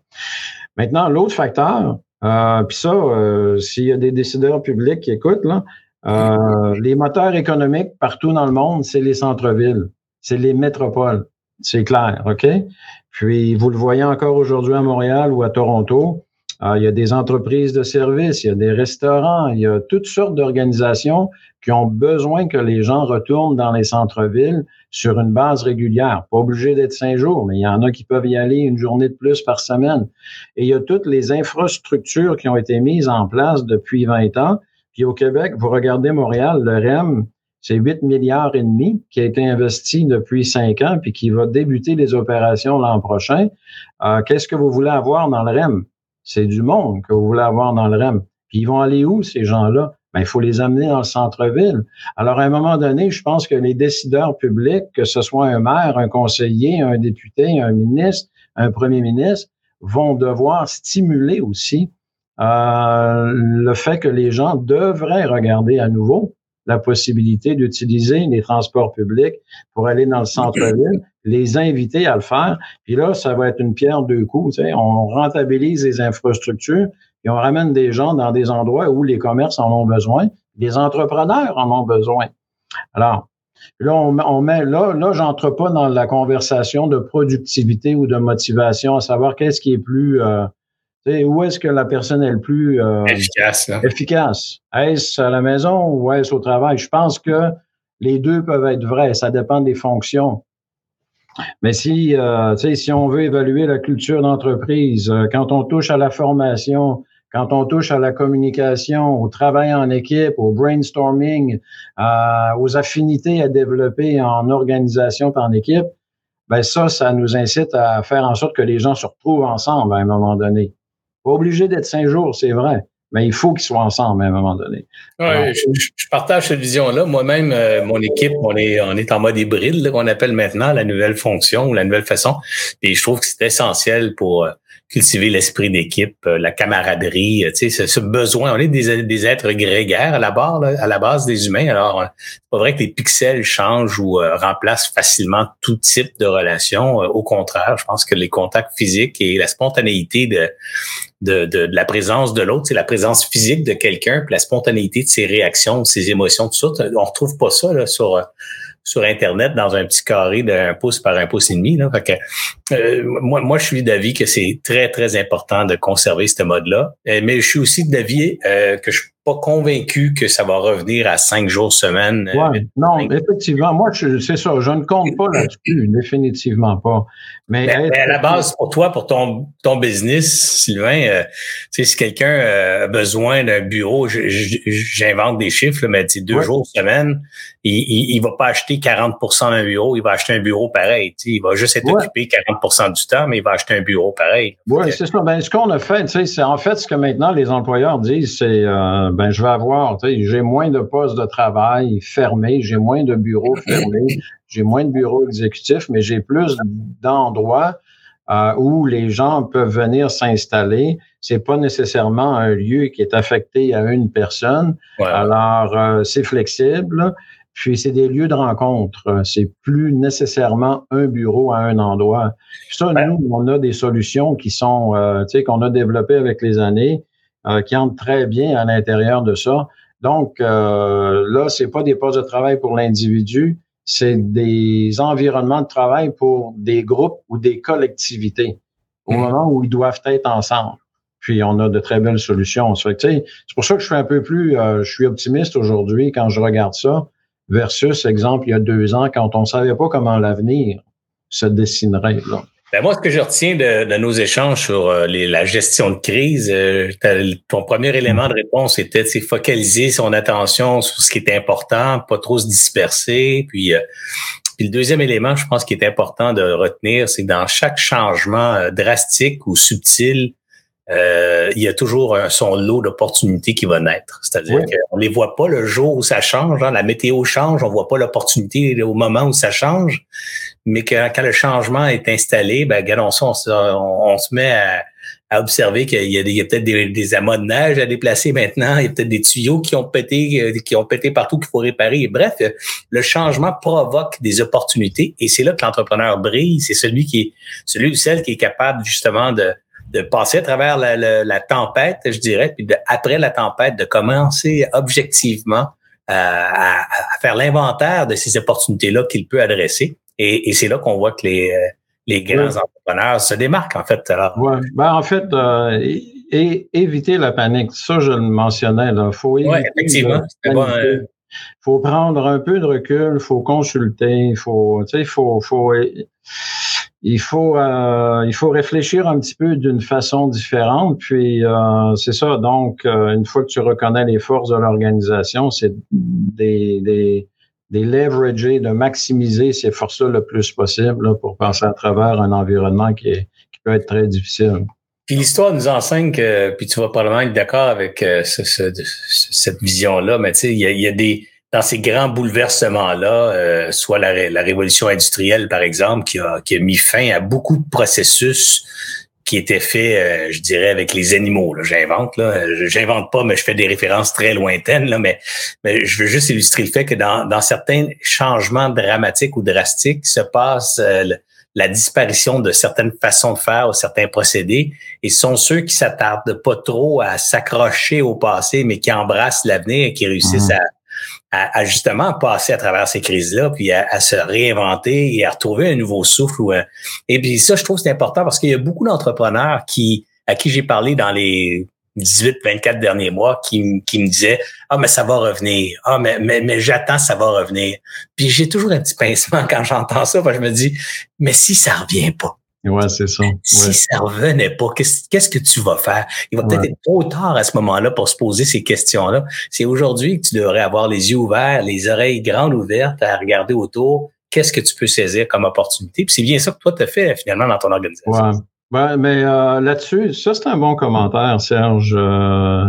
Maintenant, l'autre facteur, euh, puis ça, euh, s'il y a des décideurs publics qui écoutent, là, euh, les moteurs économiques partout dans le monde, c'est les centres-villes, c'est les métropoles. C'est clair, OK? Puis, vous le voyez encore aujourd'hui à Montréal ou à Toronto, il y a des entreprises de services, il y a des restaurants, il y a toutes sortes d'organisations qui ont besoin que les gens retournent dans les centres-villes sur une base régulière. Pas obligé d'être cinq jours, mais il y en a qui peuvent y aller une journée de plus par semaine. Et il y a toutes les infrastructures qui ont été mises en place depuis 20 ans. Puis au Québec, vous regardez Montréal, le REM, c'est 8 milliards et demi qui a été investi depuis cinq ans puis qui va débuter les opérations l'an prochain. Euh, qu'est-ce que vous voulez avoir dans le REM? C'est du monde que vous voulez avoir dans le REM. Puis ils vont aller où, ces gens-là? Ben, il faut les amener dans le centre-ville. Alors, à un moment donné, je pense que les décideurs publics, que ce soit un maire, un conseiller, un député, un ministre, un premier ministre, vont devoir stimuler aussi euh, le fait que les gens devraient regarder à nouveau la possibilité d'utiliser les transports publics pour aller dans le centre-ville, les inviter à le faire. Puis là, ça va être une pierre deux coups. Tu sais. On rentabilise les infrastructures, et on ramène des gens dans des endroits où les commerces en ont besoin, les entrepreneurs en ont besoin. Alors, là, on, met là, là, j'entre pas dans la conversation de productivité ou de motivation, à savoir qu'est-ce qui est plus euh, où est-ce que la personne est le plus euh, efficace. Efficace? Est-ce à la maison ou est-ce au travail? Je pense que les deux peuvent être vrais. Ça dépend des fonctions. Mais si, euh, si on veut évaluer la culture d'entreprise, euh, quand on touche à la formation, quand on touche à la communication, au travail en équipe, au brainstorming, aux affinités à développer en organisation par en équipe, ben ça, ça nous incite à faire en sorte que les gens se retrouvent ensemble à un moment donné. Pas obligé d'être cinq jours, c'est vrai mais il faut qu'ils soient ensemble à un moment donné. Oui, je, partage cette vision-là. Moi-même, euh, mon équipe, on est, on est en mode hybride, qu'on appelle maintenant la nouvelle fonction ou la nouvelle façon. Et je trouve que c'est essentiel pour euh, cultiver l'esprit d'équipe, euh, la camaraderie, euh, tu sais, ce, besoin. On est des, êtres grégaires à la base, à la base des humains. Alors, c'est pas vrai que les pixels changent ou euh, remplacent facilement tout type de relation. au contraire, je pense que les contacts physiques et la spontanéité de de, de, la présence de l'autre, c'est la présence physique de quelqu'un, puis la spontanéité de ses réactions, de ses émotions, tout ça. On retrouve pas ça là, sur sur Internet dans un petit carré d'un pouce par un pouce et demi. Là. Fait que euh, moi, moi, je suis d'avis que c'est très, très important de conserver ce mode-là. Euh, mais je suis aussi d'avis euh, que je pas convaincu que ça va revenir à cinq jours semaine. Ouais, non, effectivement. Moi, c'est ça. Je ne compte pas là-dessus, définitivement pas. Mais, à la base, pour toi, pour ton, ton business, Sylvain, euh, si quelqu'un a besoin d'un bureau, j'invente des chiffres, mais deux jours semaine, il, il, va pas acheter 40% d'un bureau, il va acheter un bureau pareil. Il va juste être occupé 40% du temps, mais il va acheter un bureau pareil. Oui, c'est ça. Ben, ce qu'on a fait, c'est en fait ce que maintenant les employeurs disent, c'est euh, ben je vais avoir, j'ai moins de postes de travail fermés, j'ai moins de bureaux fermés, j'ai moins de bureaux exécutifs, mais j'ai plus d'endroits euh, où les gens peuvent venir s'installer. C'est pas nécessairement un lieu qui est affecté à une personne. Alors, euh, c'est flexible. Puis c'est des lieux de rencontre. C'est plus nécessairement un bureau à un endroit. ça, nous, on a des solutions qui sont, euh, tu sais, qu'on a développées avec les années, euh, qui entrent très bien à l'intérieur de ça. Donc euh, là, c'est pas des postes de travail pour l'individu, c'est des environnements de travail pour des groupes ou des collectivités au mmh. moment où ils doivent être ensemble. Puis on a de très belles solutions. C'est pour ça que je suis un peu plus, euh, je suis optimiste aujourd'hui quand je regarde ça versus, exemple, il y a deux ans, quand on ne savait pas comment l'avenir se dessinerait. Là. Ben moi, ce que je retiens de, nos échanges sur euh, la gestion de crise, euh, ton premier élément de réponse était de focaliser son attention sur ce qui est important, pas trop se disperser. Puis, euh, puis le deuxième élément, je pense, qui est important de retenir, c'est que dans chaque changement drastique ou subtil, euh, il y a toujours un, son lot d'opportunités qui va naître. C'est-à-dire qu'on les voit pas le jour où ça change. Hein. La météo change, on voit pas l'opportunité au moment où ça change. Mais que, quand le changement est installé, ben, on, on, on, se met à, observer qu'il y a, peut-être des, des, amas de neige à déplacer maintenant. Il y a peut-être des tuyaux qui ont pété, euh, qui ont pété partout qu'il faut réparer. bref, le changement provoque des opportunités et c'est là que l'entrepreneur brille. C'est celui qui est, celui ou celle qui est capable justement de, de passer à travers la, tempête, je dirais, puis après la tempête, de commencer objectivement euh, à, faire l'inventaire de ces opportunités-là qu'il peut adresser. Et, c'est là qu'on voit que les, euh, les grands entrepreneurs se démarquent, en fait. Alors. Ouais. Ben, en fait, euh, et, éviter la panique. Ça, je le mentionnais. Il faut éviter effectivement. Il faut prendre un peu de recul, il faut consulter, il faut, faut, faut il faut euh, il faut réfléchir un petit peu d'une façon différente. Puis euh, c'est ça. Donc euh, une fois que tu reconnais les forces de l'organisation, c'est des, des des leverager, de maximiser ces forces-là le plus possible pour passer à travers un environnement qui, peut être très difficile. Puis l'histoire nous enseigne que, puis tu vas probablement être d'accord avec ce, cette vision-là, mais tu sais, il y a des dans ces grands bouleversements-là, euh, soit la, révolution industrielle, par exemple, qui a mis fin à beaucoup de processus qui étaient faits, euh, je dirais, avec les animaux. J'invente, là. J'invente pas, mais je fais des références très lointaines, là, mais, mais je veux juste illustrer le fait que dans, dans certains changements dramatiques ou drastiques se passe euh, la disparition de certaines façons de faire ou certains procédés, et ce sont ceux qui s'attardent pas trop à s'accrocher au passé, mais qui embrassent l'avenir et qui réussissent mmh. à à, justement passer à travers ces crises-là, puis à, se réinventer et à retrouver un nouveau souffle. Ou Et puis ça, je trouve c'est important parce qu'il y a beaucoup d'entrepreneurs qui à qui j'ai parlé dans les 18-24 derniers mois qui, qui me disaient Ah, mais ça va revenir. Ah, mais, mais, mais j'attends, ça va revenir. Puis j'ai toujours un petit pincement quand j'entends ça, parce je me dis Mais si ça revient pas, Ouais, c'est ça. Si ça revenait pas, qu'est-ce que tu vas faire? Il va peut-être être trop tard à ce moment-là pour se poser ces questions-là. C'est aujourd'hui que tu devrais avoir les yeux ouverts, les oreilles grandes ouvertes à regarder autour. Qu'est-ce que tu peux saisir comme opportunité? Puis c'est bien ça que toi, tu as fait finalement dans ton organisation. Ouais. mais euh, là-dessus, ça, c'est un bon commentaire, Serge. Euh,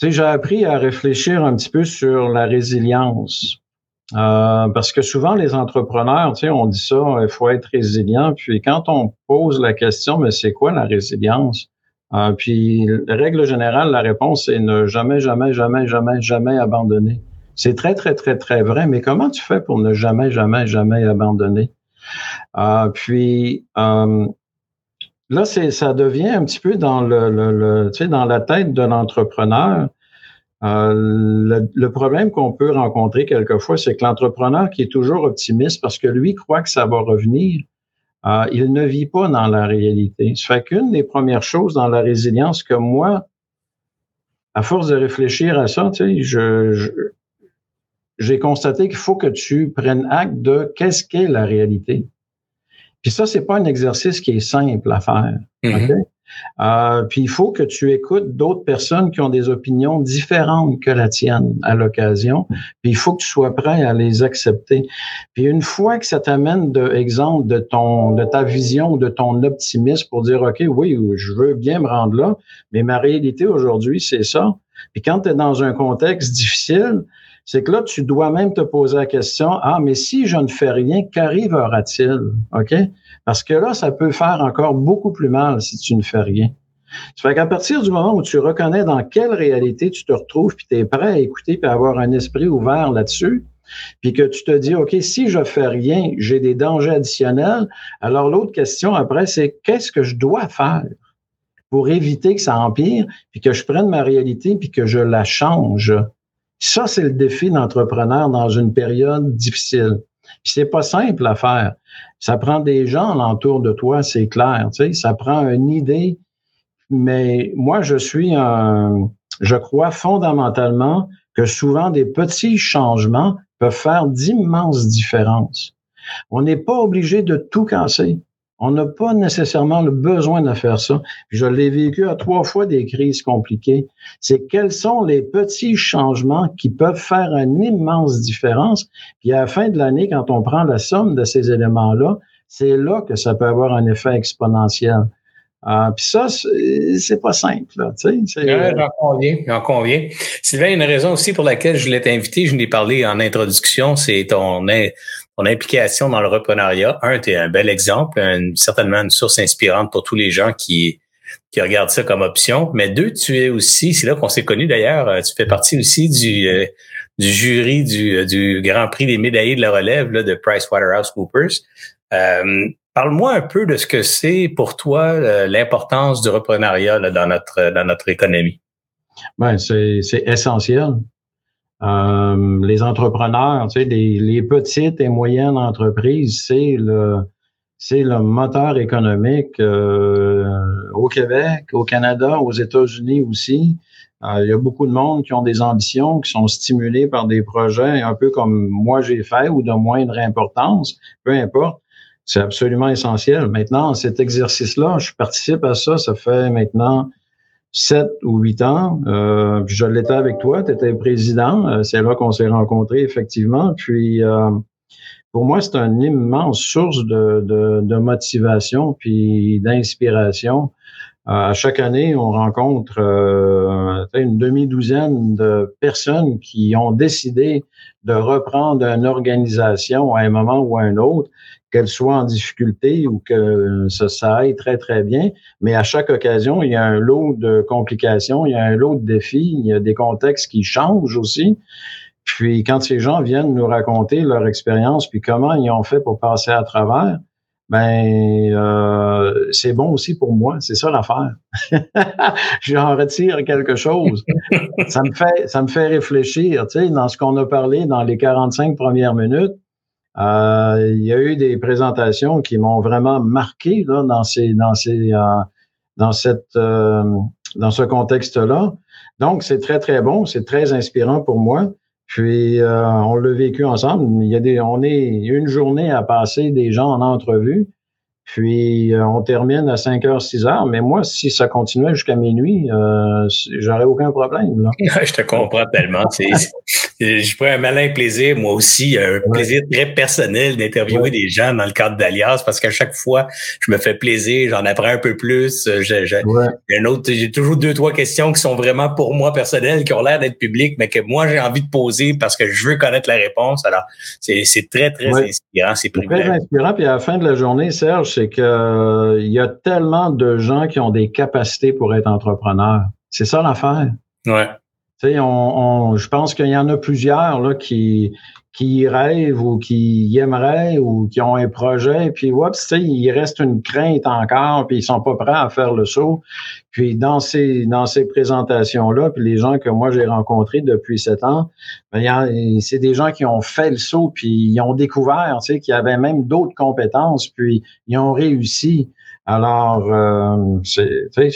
tu sais, j'ai appris à réfléchir un petit peu sur la résilience. Euh, parce que souvent, les entrepreneurs, tu sais, on dit ça, il faut être résilient. Puis quand on pose la question, mais c'est quoi la résilience? Euh, puis, règle générale, la réponse est ne jamais, jamais, jamais, jamais, jamais abandonner. C'est très, très, très, très vrai. Mais comment tu fais pour ne jamais, jamais, jamais abandonner? Euh, puis, euh, là, c'est, ça devient un petit peu dans le, le, le tu sais, dans la tête de l'entrepreneur. Euh, le, problème qu'on peut rencontrer quelquefois, c'est que l'entrepreneur qui est toujours optimiste parce que lui croit que ça va revenir, euh, il ne vit pas dans la réalité. Ça fait qu'une des premières choses dans la résilience que moi, à force de réfléchir à ça, tu sais, je, j'ai constaté qu'il faut que tu prennes acte de qu'est-ce qu'est la réalité. Puis ça, c'est pas un exercice qui est simple à faire. Mm-hmm. Euh, puis il faut que tu écoutes d'autres personnes qui ont des opinions différentes que la tienne à l'occasion. Puis il faut que tu sois prêt à les accepter. Puis une fois que ça t'amène de exemple de ton de ta vision, de ton optimisme pour dire OK, oui, je veux bien me rendre là, mais ma réalité aujourd'hui, c'est ça. Puis quand tu es dans un contexte difficile, c'est que là, tu dois même te poser la question, ah, mais si je ne fais rien, qu'arrivera-t-il? OK? Parce que là, ça peut faire encore beaucoup plus mal si tu ne fais rien. Ça fait qu'à partir du moment où tu reconnais dans quelle réalité tu te retrouves, puis tu es prêt à écouter, puis à avoir un esprit ouvert là-dessus, puis que tu te dis, OK, si je fais rien, j'ai des dangers additionnels, alors l'autre question après, c'est qu'est-ce que je dois faire pour éviter que ça empire, puis que je prenne ma réalité, puis que je la change? Ça, c'est le défi d'entrepreneur dans une période difficile. C'est pas simple à faire. Ça prend des gens alentour de toi, c'est clair. Tu sais, ça prend une idée. Mais moi, je suis un, je crois fondamentalement que souvent des petits changements peuvent faire d'immenses différences. On n'est pas obligé de tout casser. On n'a pas nécessairement le besoin de faire ça. je l'ai vécu à trois fois des crises compliquées. C'est quels sont les petits changements qui peuvent faire une immense différence. Puis à la fin de l'année, quand on prend la somme de ces éléments-là, c'est là que ça peut avoir un effet exponentiel. Euh, puis ça, c'est pas simple. Tu sais, j'en conviens, j'en conviens. Sylvain, une raison aussi pour laquelle je voulais t'inviter, je l'ai parlé en introduction, c'est ton, ton implication dans le reprenariat. Un, tu es un bel exemple, certainement une source inspirante pour tous les gens qui, qui regardent ça comme option. Mais deux, tu es aussi, c'est là qu'on s'est connus d'ailleurs, euh, tu fais partie aussi du, euh, du jury du, du Grand Prix des médaillés de la relève là, de PricewaterhouseCoopers. Euh, Parle-moi un peu de ce que c'est pour toi l'importance du reprenariat dans notre dans notre économie. Ben c'est essentiel. Euh, les entrepreneurs, tu sais, les, les, petites et moyennes entreprises, c'est le c'est le moteur économique euh, au Québec, au Canada, aux États-Unis aussi. Euh, il y a beaucoup de monde qui ont des ambitions, qui sont stimulés par des projets un peu comme moi j'ai fait ou de moindre importance, peu importe. C'est absolument essentiel. Maintenant, cet exercice-là, je participe à ça, ça fait maintenant sept ou huit ans. Euh, puis je l'étais avec toi, tu étais président. Euh, c'est là qu'on s'est rencontrés, effectivement. Puis euh, pour moi, c'est une immense source de, motivation puis d'inspiration. à chaque année, on rencontre une demi-douzaine de personnes qui ont décidé de reprendre une organisation à un moment ou à un autre qu'elle soit en difficulté ou que ça, ça aille très, très bien. Mais à chaque occasion, il y a un lot de complications, il y a un lot de défis, il y a des contextes qui changent aussi. Puis quand ces gens viennent nous raconter leur expérience, puis comment ils ont fait pour passer à travers, ben euh, c'est bon aussi pour moi. C'est ça l'affaire. J'en retire quelque chose. ça me fait ça me fait réfléchir. Tu sais, dans ce qu'on a parlé dans les 45 premières minutes, euh, il y a eu des présentations qui m'ont vraiment marqué là, dans ces, dans ces, euh, dans cette, euh, dans ce contexte-là. Donc, c'est très très bon, c'est très inspirant pour moi. Puis, on l'a vécu ensemble. Il y a des, on est une journée à passer des gens en entrevue. Puis euh, on termine à 5 h, 6 h. Mais moi, si ça continuait jusqu'à minuit, euh, j'aurais aucun problème. Là. je te comprends tellement. je prends un malin plaisir, moi aussi, un plaisir très personnel d'interviewer des gens dans le cadre d'Alias parce qu'à chaque fois, je me fais plaisir, j'en apprends un peu plus. Euh, j'ai un autre, j'ai toujours deux, trois questions qui sont vraiment pour moi personnelles, qui ont l'air d'être publiques, mais que moi j'ai envie de poser parce que je veux connaître la réponse. Alors, c'est très, très inspirant. C'est très inspirant. Puis à la fin de la journée, Serge, c'est que euh, il y a tellement de gens qui ont des capacités pour être entrepreneurs. C'est ça l'affaire. Ouais. on, on, je pense qu'il y en a plusieurs là, qui, qui rêvent ou qui aimeraient ou qui ont un projet, puis oups, il reste une crainte encore, puis ils sont pas prêts à faire le saut. Puis dans ces dans ces présentations-là, puis les gens que moi j'ai rencontrés depuis sept ans, ben, c'est des gens qui ont fait le saut, puis ils ont découvert, tu sais, qu'il y avait même d'autres compétences, puis ils ont réussi. Alors, euh,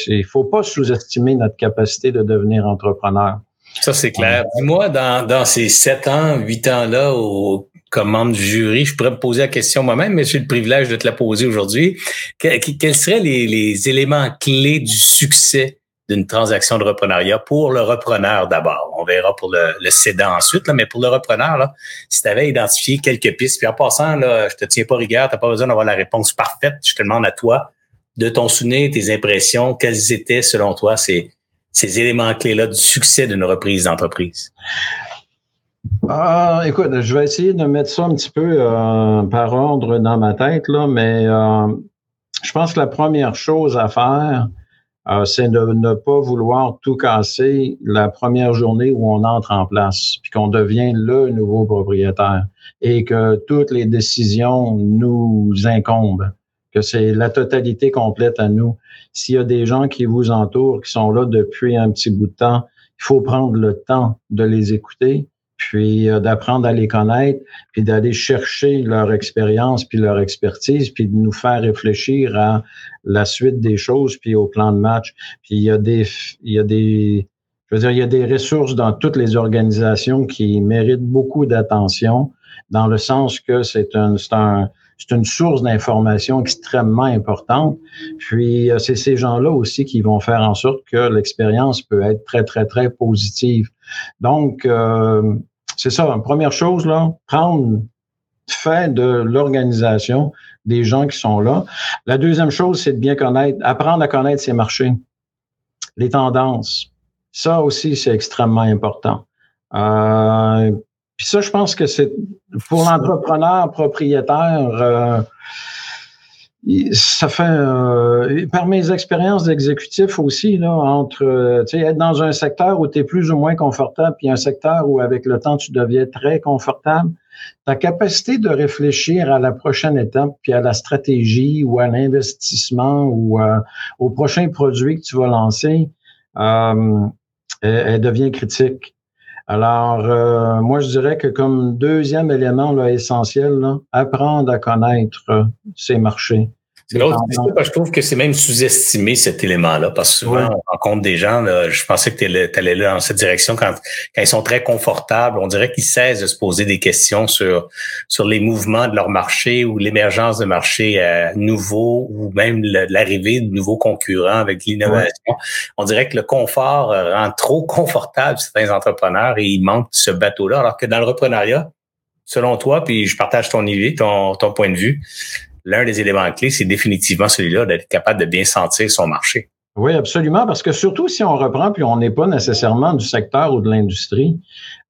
il faut pas sous-estimer notre capacité de devenir entrepreneur. Ça, c'est clair. Dis-moi, dans, dans ces sept ans, huit ans-là, au, comme membre du jury, je pourrais me poser la question moi-même, mais j'ai le privilège de te la poser aujourd'hui. quels seraient les, les, éléments clés du succès d'une transaction de reprenariat pour le repreneur d'abord? On verra pour le, le cédant ensuite, là, mais pour le repreneur, là, si tu avais identifié quelques pistes, puis en passant, là, je te tiens pas rigueur, tu n'as pas besoin d'avoir la réponse parfaite. Je te demande à toi, de ton souvenir, tes impressions, quels étaient, selon toi, ces, ces éléments clés-là du succès d'une reprise d'entreprise? Ah, écoute, je vais essayer de mettre ça un petit peu euh, par ordre dans ma tête, là, mais euh, je pense que la première chose à faire, euh, c'est de ne pas vouloir tout casser la première journée où on entre en place, puis qu'on devient le nouveau propriétaire et que toutes les décisions nous incombent que c'est la totalité complète à nous. S'il y a des gens qui vous entourent, qui sont là depuis un petit bout de temps, il faut prendre le temps de les écouter, puis euh, d'apprendre à les connaître, puis d'aller chercher leur expérience, puis leur expertise, puis de nous faire réfléchir à la suite des choses, puis au plan de match. Puis il y a des, il y a des, je veux dire, il y a des ressources dans toutes les organisations qui méritent beaucoup d'attention, dans le sens que c'est un, c'est un, c'est une source d'information extrêmement importante. Puis, euh, c'est ces gens-là aussi qui vont faire en sorte que l'expérience peut être très, très, très positive. Donc, euh, c'est ça. Première chose, là, prendre fait de l'organisation des gens qui sont là. La deuxième chose, c'est de bien connaître, apprendre à connaître ses marchés, les tendances. Ça aussi, c'est extrêmement important. Euh, puis ça, je pense que c'est pour l'entrepreneur propriétaire, euh, ça fait euh, par mes expériences d'exécutif aussi là entre euh, être dans un secteur où tu es plus ou moins confortable puis un secteur où avec le temps tu deviens très confortable ta capacité de réfléchir à la prochaine étape puis à la stratégie ou à l'investissement ou au prochain produit que tu vas lancer elle devient critique alors, euh, moi, je dirais que comme deuxième élément là, essentiel, là, apprendre à connaître ces marchés. C'est l'autre, je trouve que c'est même sous-estimé cet élément-là, parce que souvent, on rencontre des gens, là, je pensais que tu allais là dans cette direction, quand, quand ils sont très confortables, on dirait qu'ils cessent de se poser des questions sur, sur les mouvements de leur marché ou l'émergence de marchés euh, nouveaux ou même l'arrivée de nouveaux concurrents avec l'innovation. On dirait que le confort euh, rend trop confortable certains entrepreneurs et il manque ce bateau-là, alors que dans le reprenariat, selon toi, puis je partage ton idée, ton, ton point de vue, l'un des éléments clés, c'est définitivement celui-là d'être capable de bien sentir son marché. Oui, absolument, parce que surtout si on reprend, puis on n'est pas nécessairement du secteur ou de l'industrie,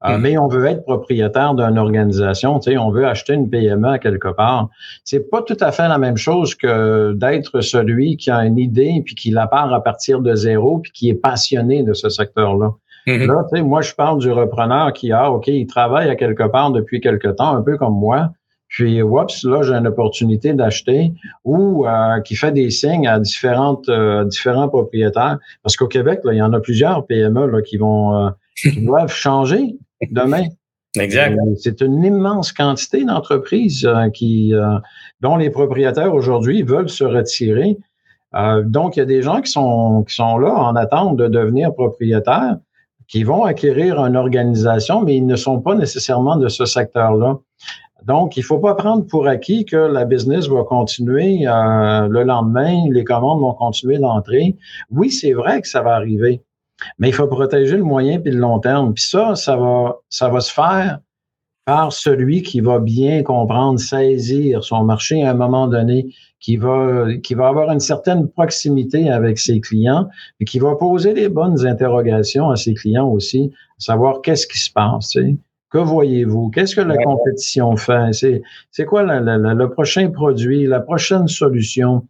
euh, mm-hmm. mais on veut être propriétaire d'une organisation, tu sais, on veut acheter une PME à quelque part. C'est pas tout à fait la même chose que d'être celui qui a une idée puis qui la part à partir de zéro puis qui est passionné de ce secteur-là. Mm-hmm. Là, tu sais, moi, je parle du repreneur qui a, OK, il travaille à quelque part depuis quelque temps, un peu comme moi, puis, oups, là, j'ai une opportunité d'acheter ou euh, qui fait des signes à différentes euh, différents propriétaires. Parce qu'au Québec, là, il y en a plusieurs PME là, qui vont euh, qui doivent changer demain. Exact. C'est une immense quantité d'entreprises qui dont les propriétaires aujourd'hui veulent se retirer. donc, il y a des gens qui sont qui sont là en attente de devenir propriétaires, qui vont acquérir une organisation, mais ils ne sont pas nécessairement de ce secteur-là. Donc, il faut pas prendre pour acquis que la business va continuer euh, le lendemain, les commandes vont continuer d'entrer. Oui, c'est vrai que ça va arriver, mais il faut protéger le moyen puis le long terme. Puis ça, ça va, ça va se faire par celui qui va bien comprendre, saisir son marché à un moment donné, qui va, qui va avoir une certaine proximité avec ses clients et qui va poser les bonnes interrogations à ses clients aussi, savoir qu'est-ce qui se passe. Que voyez-vous? Qu'est-ce que la compétition fait? C'est, quoi le prochain produit, la prochaine solution?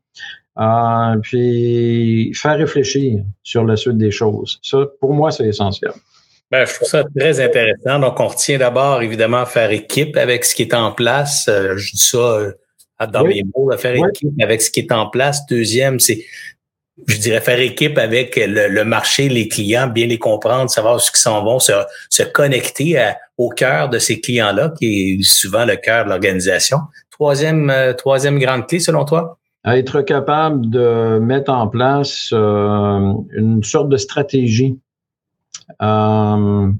Euh, puis faire réfléchir sur la suite des choses. Ça, pour moi, c'est essentiel. Ben, je trouve ça très intéressant. Donc, on retient d'abord, évidemment, faire équipe avec ce qui est en place. Euh, je dis ça euh, dans mes mots, faire équipe avec ce qui est en place. Deuxième, c'est, je dirais, faire équipe avec le, marché, les clients, bien les comprendre, savoir ce qu'ils s'en vont, se, connecter au cœur de ces clients-là, qui est souvent le cœur de l'organisation. Troisième, euh, troisième grande clé, selon toi? être capable de mettre en place une sorte de stratégie euh,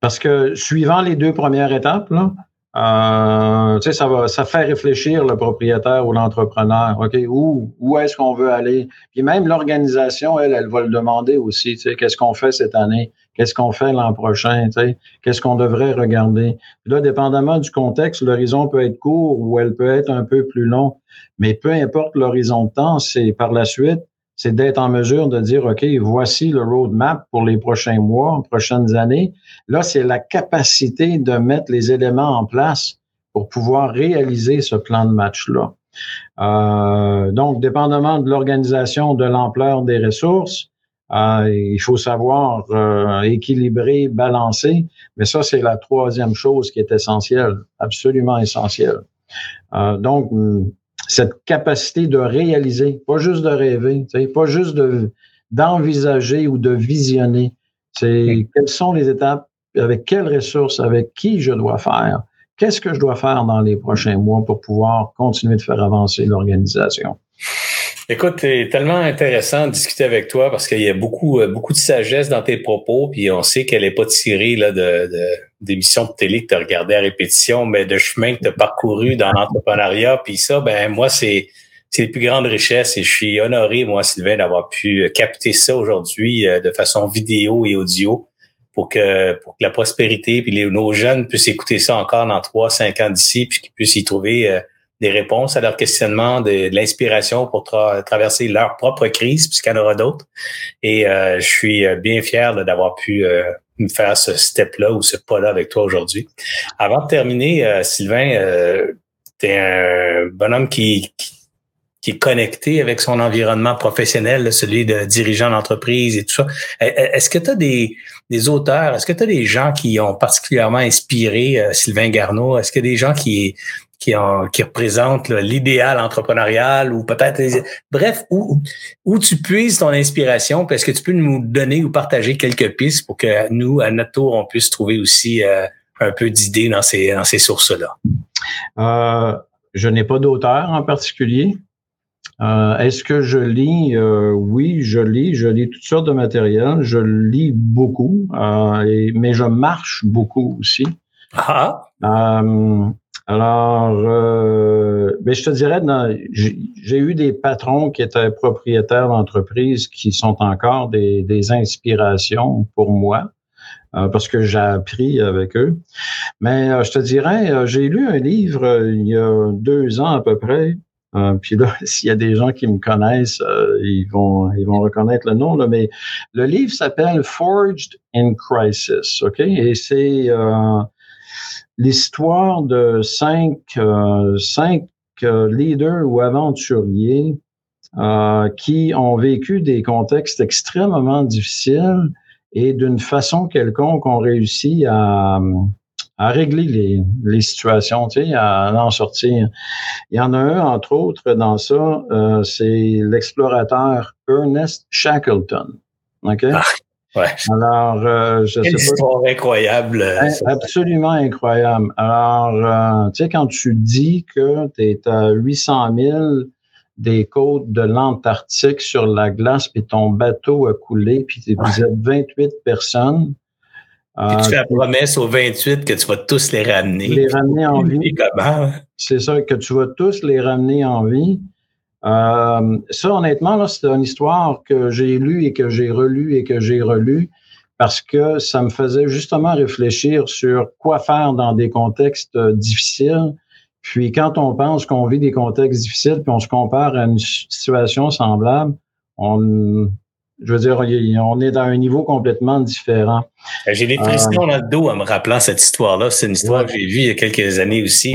parce que suivant les deux premières étapes, là, euh, ça va, ça fait réfléchir le propriétaire ou l'entrepreneur. Ok, où où est-ce qu'on veut aller? Puis même l'organisation, elle, elle va le demander aussi. Tu sais, qu'est-ce qu'on fait cette année? Qu'est-ce qu'on fait l'an prochain Tu sais, qu'est-ce qu'on devrait regarder? Puis là, dépendamment du contexte, l'horizon peut être court ou elle peut être un peu plus long. Mais peu importe l'horizon de temps, c'est par la suite c'est d'être en mesure de dire, OK, voici le roadmap pour les prochains mois, prochaines années. Là, c'est la capacité de mettre les éléments en place pour pouvoir réaliser ce plan de match-là. Euh, donc, dépendamment de l'organisation, de l'ampleur des ressources, euh, il faut savoir euh, équilibrer, balancer. Mais ça, c'est la troisième chose qui est essentielle, absolument essentielle. donc, cette capacité de réaliser, pas juste de rêver, pas juste de d'envisager ou de visionner. C'est quelles sont les étapes, avec quelles ressources, avec qui je dois faire, qu'est-ce que je dois faire dans les prochains mois pour pouvoir continuer de faire avancer l'organisation? Écoute, c'est tellement intéressant de discuter avec toi parce qu'il y a beaucoup, euh, beaucoup de sagesse dans tes propos, puis on sait qu'elle n'est pas tirée là, de, d'émissions de télé que tu regardées à répétition, mais de chemin que tu as parcouru dans l'entrepreneuriat. Puis ça, ben moi, c'est, c'est les plus grandes richesses et je suis honoré, moi, Sylvain, d'avoir pu capter ça aujourd'hui euh, de façon vidéo et audio pour que, pour que la prospérité puis nos jeunes puissent écouter ça encore dans trois, cinq ans d'ici, puis qu'ils puissent y trouver euh, des réponses à leurs questionnements, de, l'inspiration pour traverser leur propre crise, puisqu'il y en aura d'autres. Et euh, je suis euh, bien fier d'avoir pu euh, me faire ce step-là ou ce pas-là avec toi aujourd'hui. Avant de terminer, Sylvain, tu es un bonhomme qui, qui, est connecté avec son environnement professionnel, celui de dirigeant d'entreprise et tout ça. Est-ce que tu as des, des auteurs, est-ce que tu as des gens qui ont particulièrement inspiré Sylvain Garneau? Est-ce a des gens qui, qui, en, qui représente l'idéal entrepreneurial ou peut-être bref où, où tu puises ton inspiration est-ce que tu peux nous donner ou partager quelques pistes pour que nous à notre tour on puisse trouver aussi euh, un peu d'idées dans ces dans ces sources là euh, je n'ai pas d'auteur en particulier. Euh, est-ce que je lis? Oui je lis. Je lis toutes sortes de matériel. Je lis beaucoup et, mais je marche beaucoup aussi. Ah. Alors, euh, ben, je te dirais, j'ai eu des patrons qui étaient propriétaires d'entreprises qui sont encore des, inspirations pour moi. Euh, parce que j'ai appris avec eux. Mais euh, je te dirais, euh, j'ai lu un livre il y a deux ans à peu près. puis là, s'il y a des gens qui me connaissent, ils vont ils vont reconnaître le nom. Là, mais le livre s'appelle Forged in Crisis. Ok, et c'est l'histoire de cinq, euh, cinq euh, leaders ou aventuriers euh, qui ont vécu des contextes extrêmement difficiles et d'une façon quelconque ont réussi à, à régler les, les situations, tu sais, à en sortir. Il y en a un, entre autres, dans ça, c'est l'explorateur Ernest Shackleton. OK? Ouais. Alors, euh, je Quelle sais histoire incroyable. Euh, absolument incroyable. Alors, euh, tu sais, quand tu dis que tu es à 800 000 des côtes de l'Antarctique sur la glace, puis ton bateau a coulé, puis vous êtes 28 personnes. Puis tu fais la promesse aux 28 que tu vas tous les ramener. Les ramener en vie. comment? C'est ça, que tu vas tous les ramener en vie. Euh, ça, honnêtement, là, c'est une histoire que j'ai lue et que j'ai relue et que j'ai relue parce que ça me faisait justement réfléchir sur quoi faire dans des contextes euh, difficiles. Puis quand on pense qu'on vit des contextes difficiles, puis on se compare à une situation semblable, on, je veux dire, on est dans un niveau complètement différent. Euh, j'ai des frissons dans le dos en me rappelant cette histoire-là. C'est une histoire que j'ai vue il y a quelques années aussi.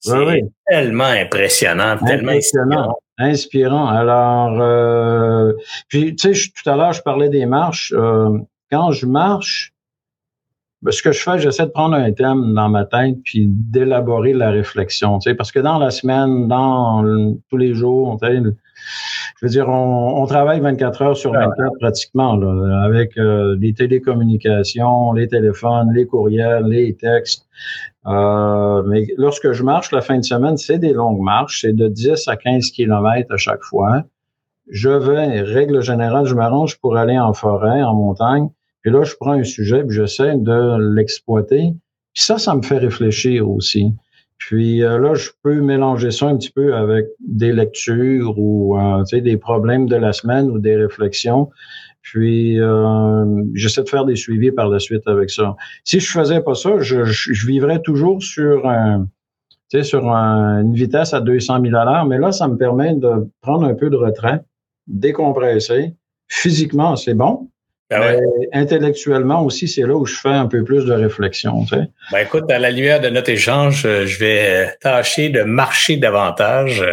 C'est tellement impressionnant, tellement inspirant. Inspirant. Alors, euh, puis tu sais, tout à l'heure, je parlais des marches. Euh, quand je marche, ben, ce que je fais, j'essaie de prendre un thème dans ma tête puis d'élaborer la réflexion. Tu sais, parce que dans la semaine, dans tous les jours, tu sais, je veux dire, on, travaille 24 heures sur 24 pratiquement, là, avec euh, les télécommunications, les téléphones, les courriels, les textes. Euh, mais lorsque je marche la fin de semaine, c'est des longues marches, c'est de 10 à 15 kilomètres à chaque fois. Je vais, règle générale, je m'arrange pour aller en forêt, en montagne. Puis là, je prends un sujet, puis j'essaie de l'exploiter. Puis ça, ça me fait réfléchir aussi. Puis euh, là, je peux mélanger ça un petit peu avec des lectures ou euh, des problèmes de la semaine ou des réflexions. Puis euh, j'essaie de faire des suivis par la suite avec ça. Si je faisais pas ça, je, je, vivrais toujours sur un, sur une vitesse à 200 000 à. Mais là, ça me permet de prendre un peu de retrait, décompresser. Physiquement, c'est bon. Ben intellectuellement aussi, c'est là où je fais un peu plus de réflexion. Tu sais. Ben écoute, à la lumière de notre échange, euh, je vais tâcher de marcher davantage.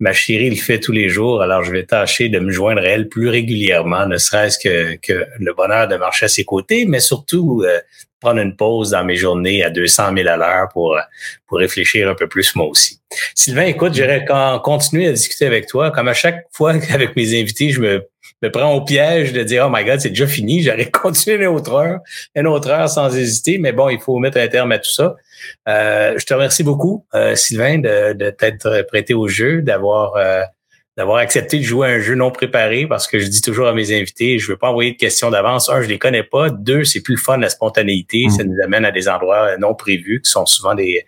Ma chérie le fait tous les jours, alors je vais tâcher de me joindre à elle plus régulièrement, ne serait-ce que, que le bonheur de marcher à ses côtés, mais surtout euh, prendre une pause dans mes journées à 200 000 à l'heure pour, pour réfléchir un peu plus moi aussi. Sylvain, écoute, j'aimerais continuer à discuter avec toi. Comme à chaque fois avec mes invités, je me me prends au piège de dire, oh my God, c'est déjà fini, j'aurais continué une autre heure, une autre heure sans hésiter, mais bon, il faut mettre un terme à tout ça. Euh, je te remercie beaucoup, euh, Sylvain, de, de t'être prêté au jeu, d'avoir euh, d'avoir accepté de jouer un jeu non préparé parce que je dis toujours à mes invités, je veux pas envoyer de questions d'avance. Un, je les connais pas. Deux, c'est plus le fun la spontanéité. Ça mm. nous amène à des endroits non prévus qui sont souvent des,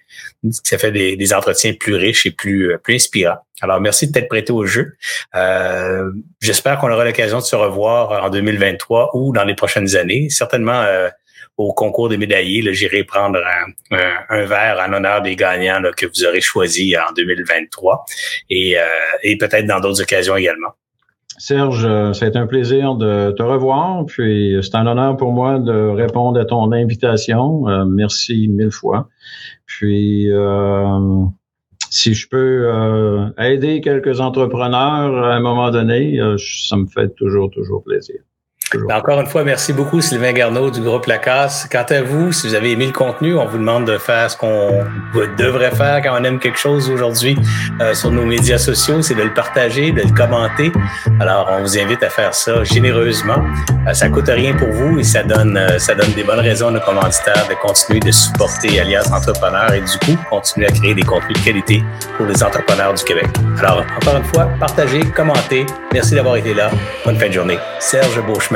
ça fait des, des entretiens plus riches et plus, plus inspirants. Alors, merci de t'être prêté au jeu. Euh, J'espère qu'on aura l'occasion de se revoir en 2023 ou dans les prochaines années. Certainement, euh, au concours des médaillés. J'irai prendre un, verre en honneur des gagnants que vous aurez choisis en 2023 et, euh, et peut-être dans d'autres occasions également. Serge, c'est un plaisir de te revoir. Puis c'est un honneur pour moi de répondre à ton invitation. Euh, merci mille fois. Puis euh, si je peux aider quelques entrepreneurs à un moment donné, ça me fait toujours, toujours plaisir. Ben, encore une fois, merci beaucoup Sylvain Garneau du groupe Lacasse. Quant à vous, si vous avez aimé le contenu, on vous demande de faire ce qu'on devrait faire quand on aime quelque chose aujourd'hui euh, sur nos médias sociaux, c'est de le partager, de le commenter. Alors, on vous invite à faire ça généreusement. Euh, ça coûte rien pour vous et ça donne euh, ça donne des bonnes raisons à nos commanditaires de continuer de supporter Alias Entrepreneurs et du coup, continuer à créer des contenus de qualité pour les entrepreneurs du Québec. Alors, encore une fois, partagez, commentez. Merci d'avoir été là. Bonne fin de journée. Serge Beauchemin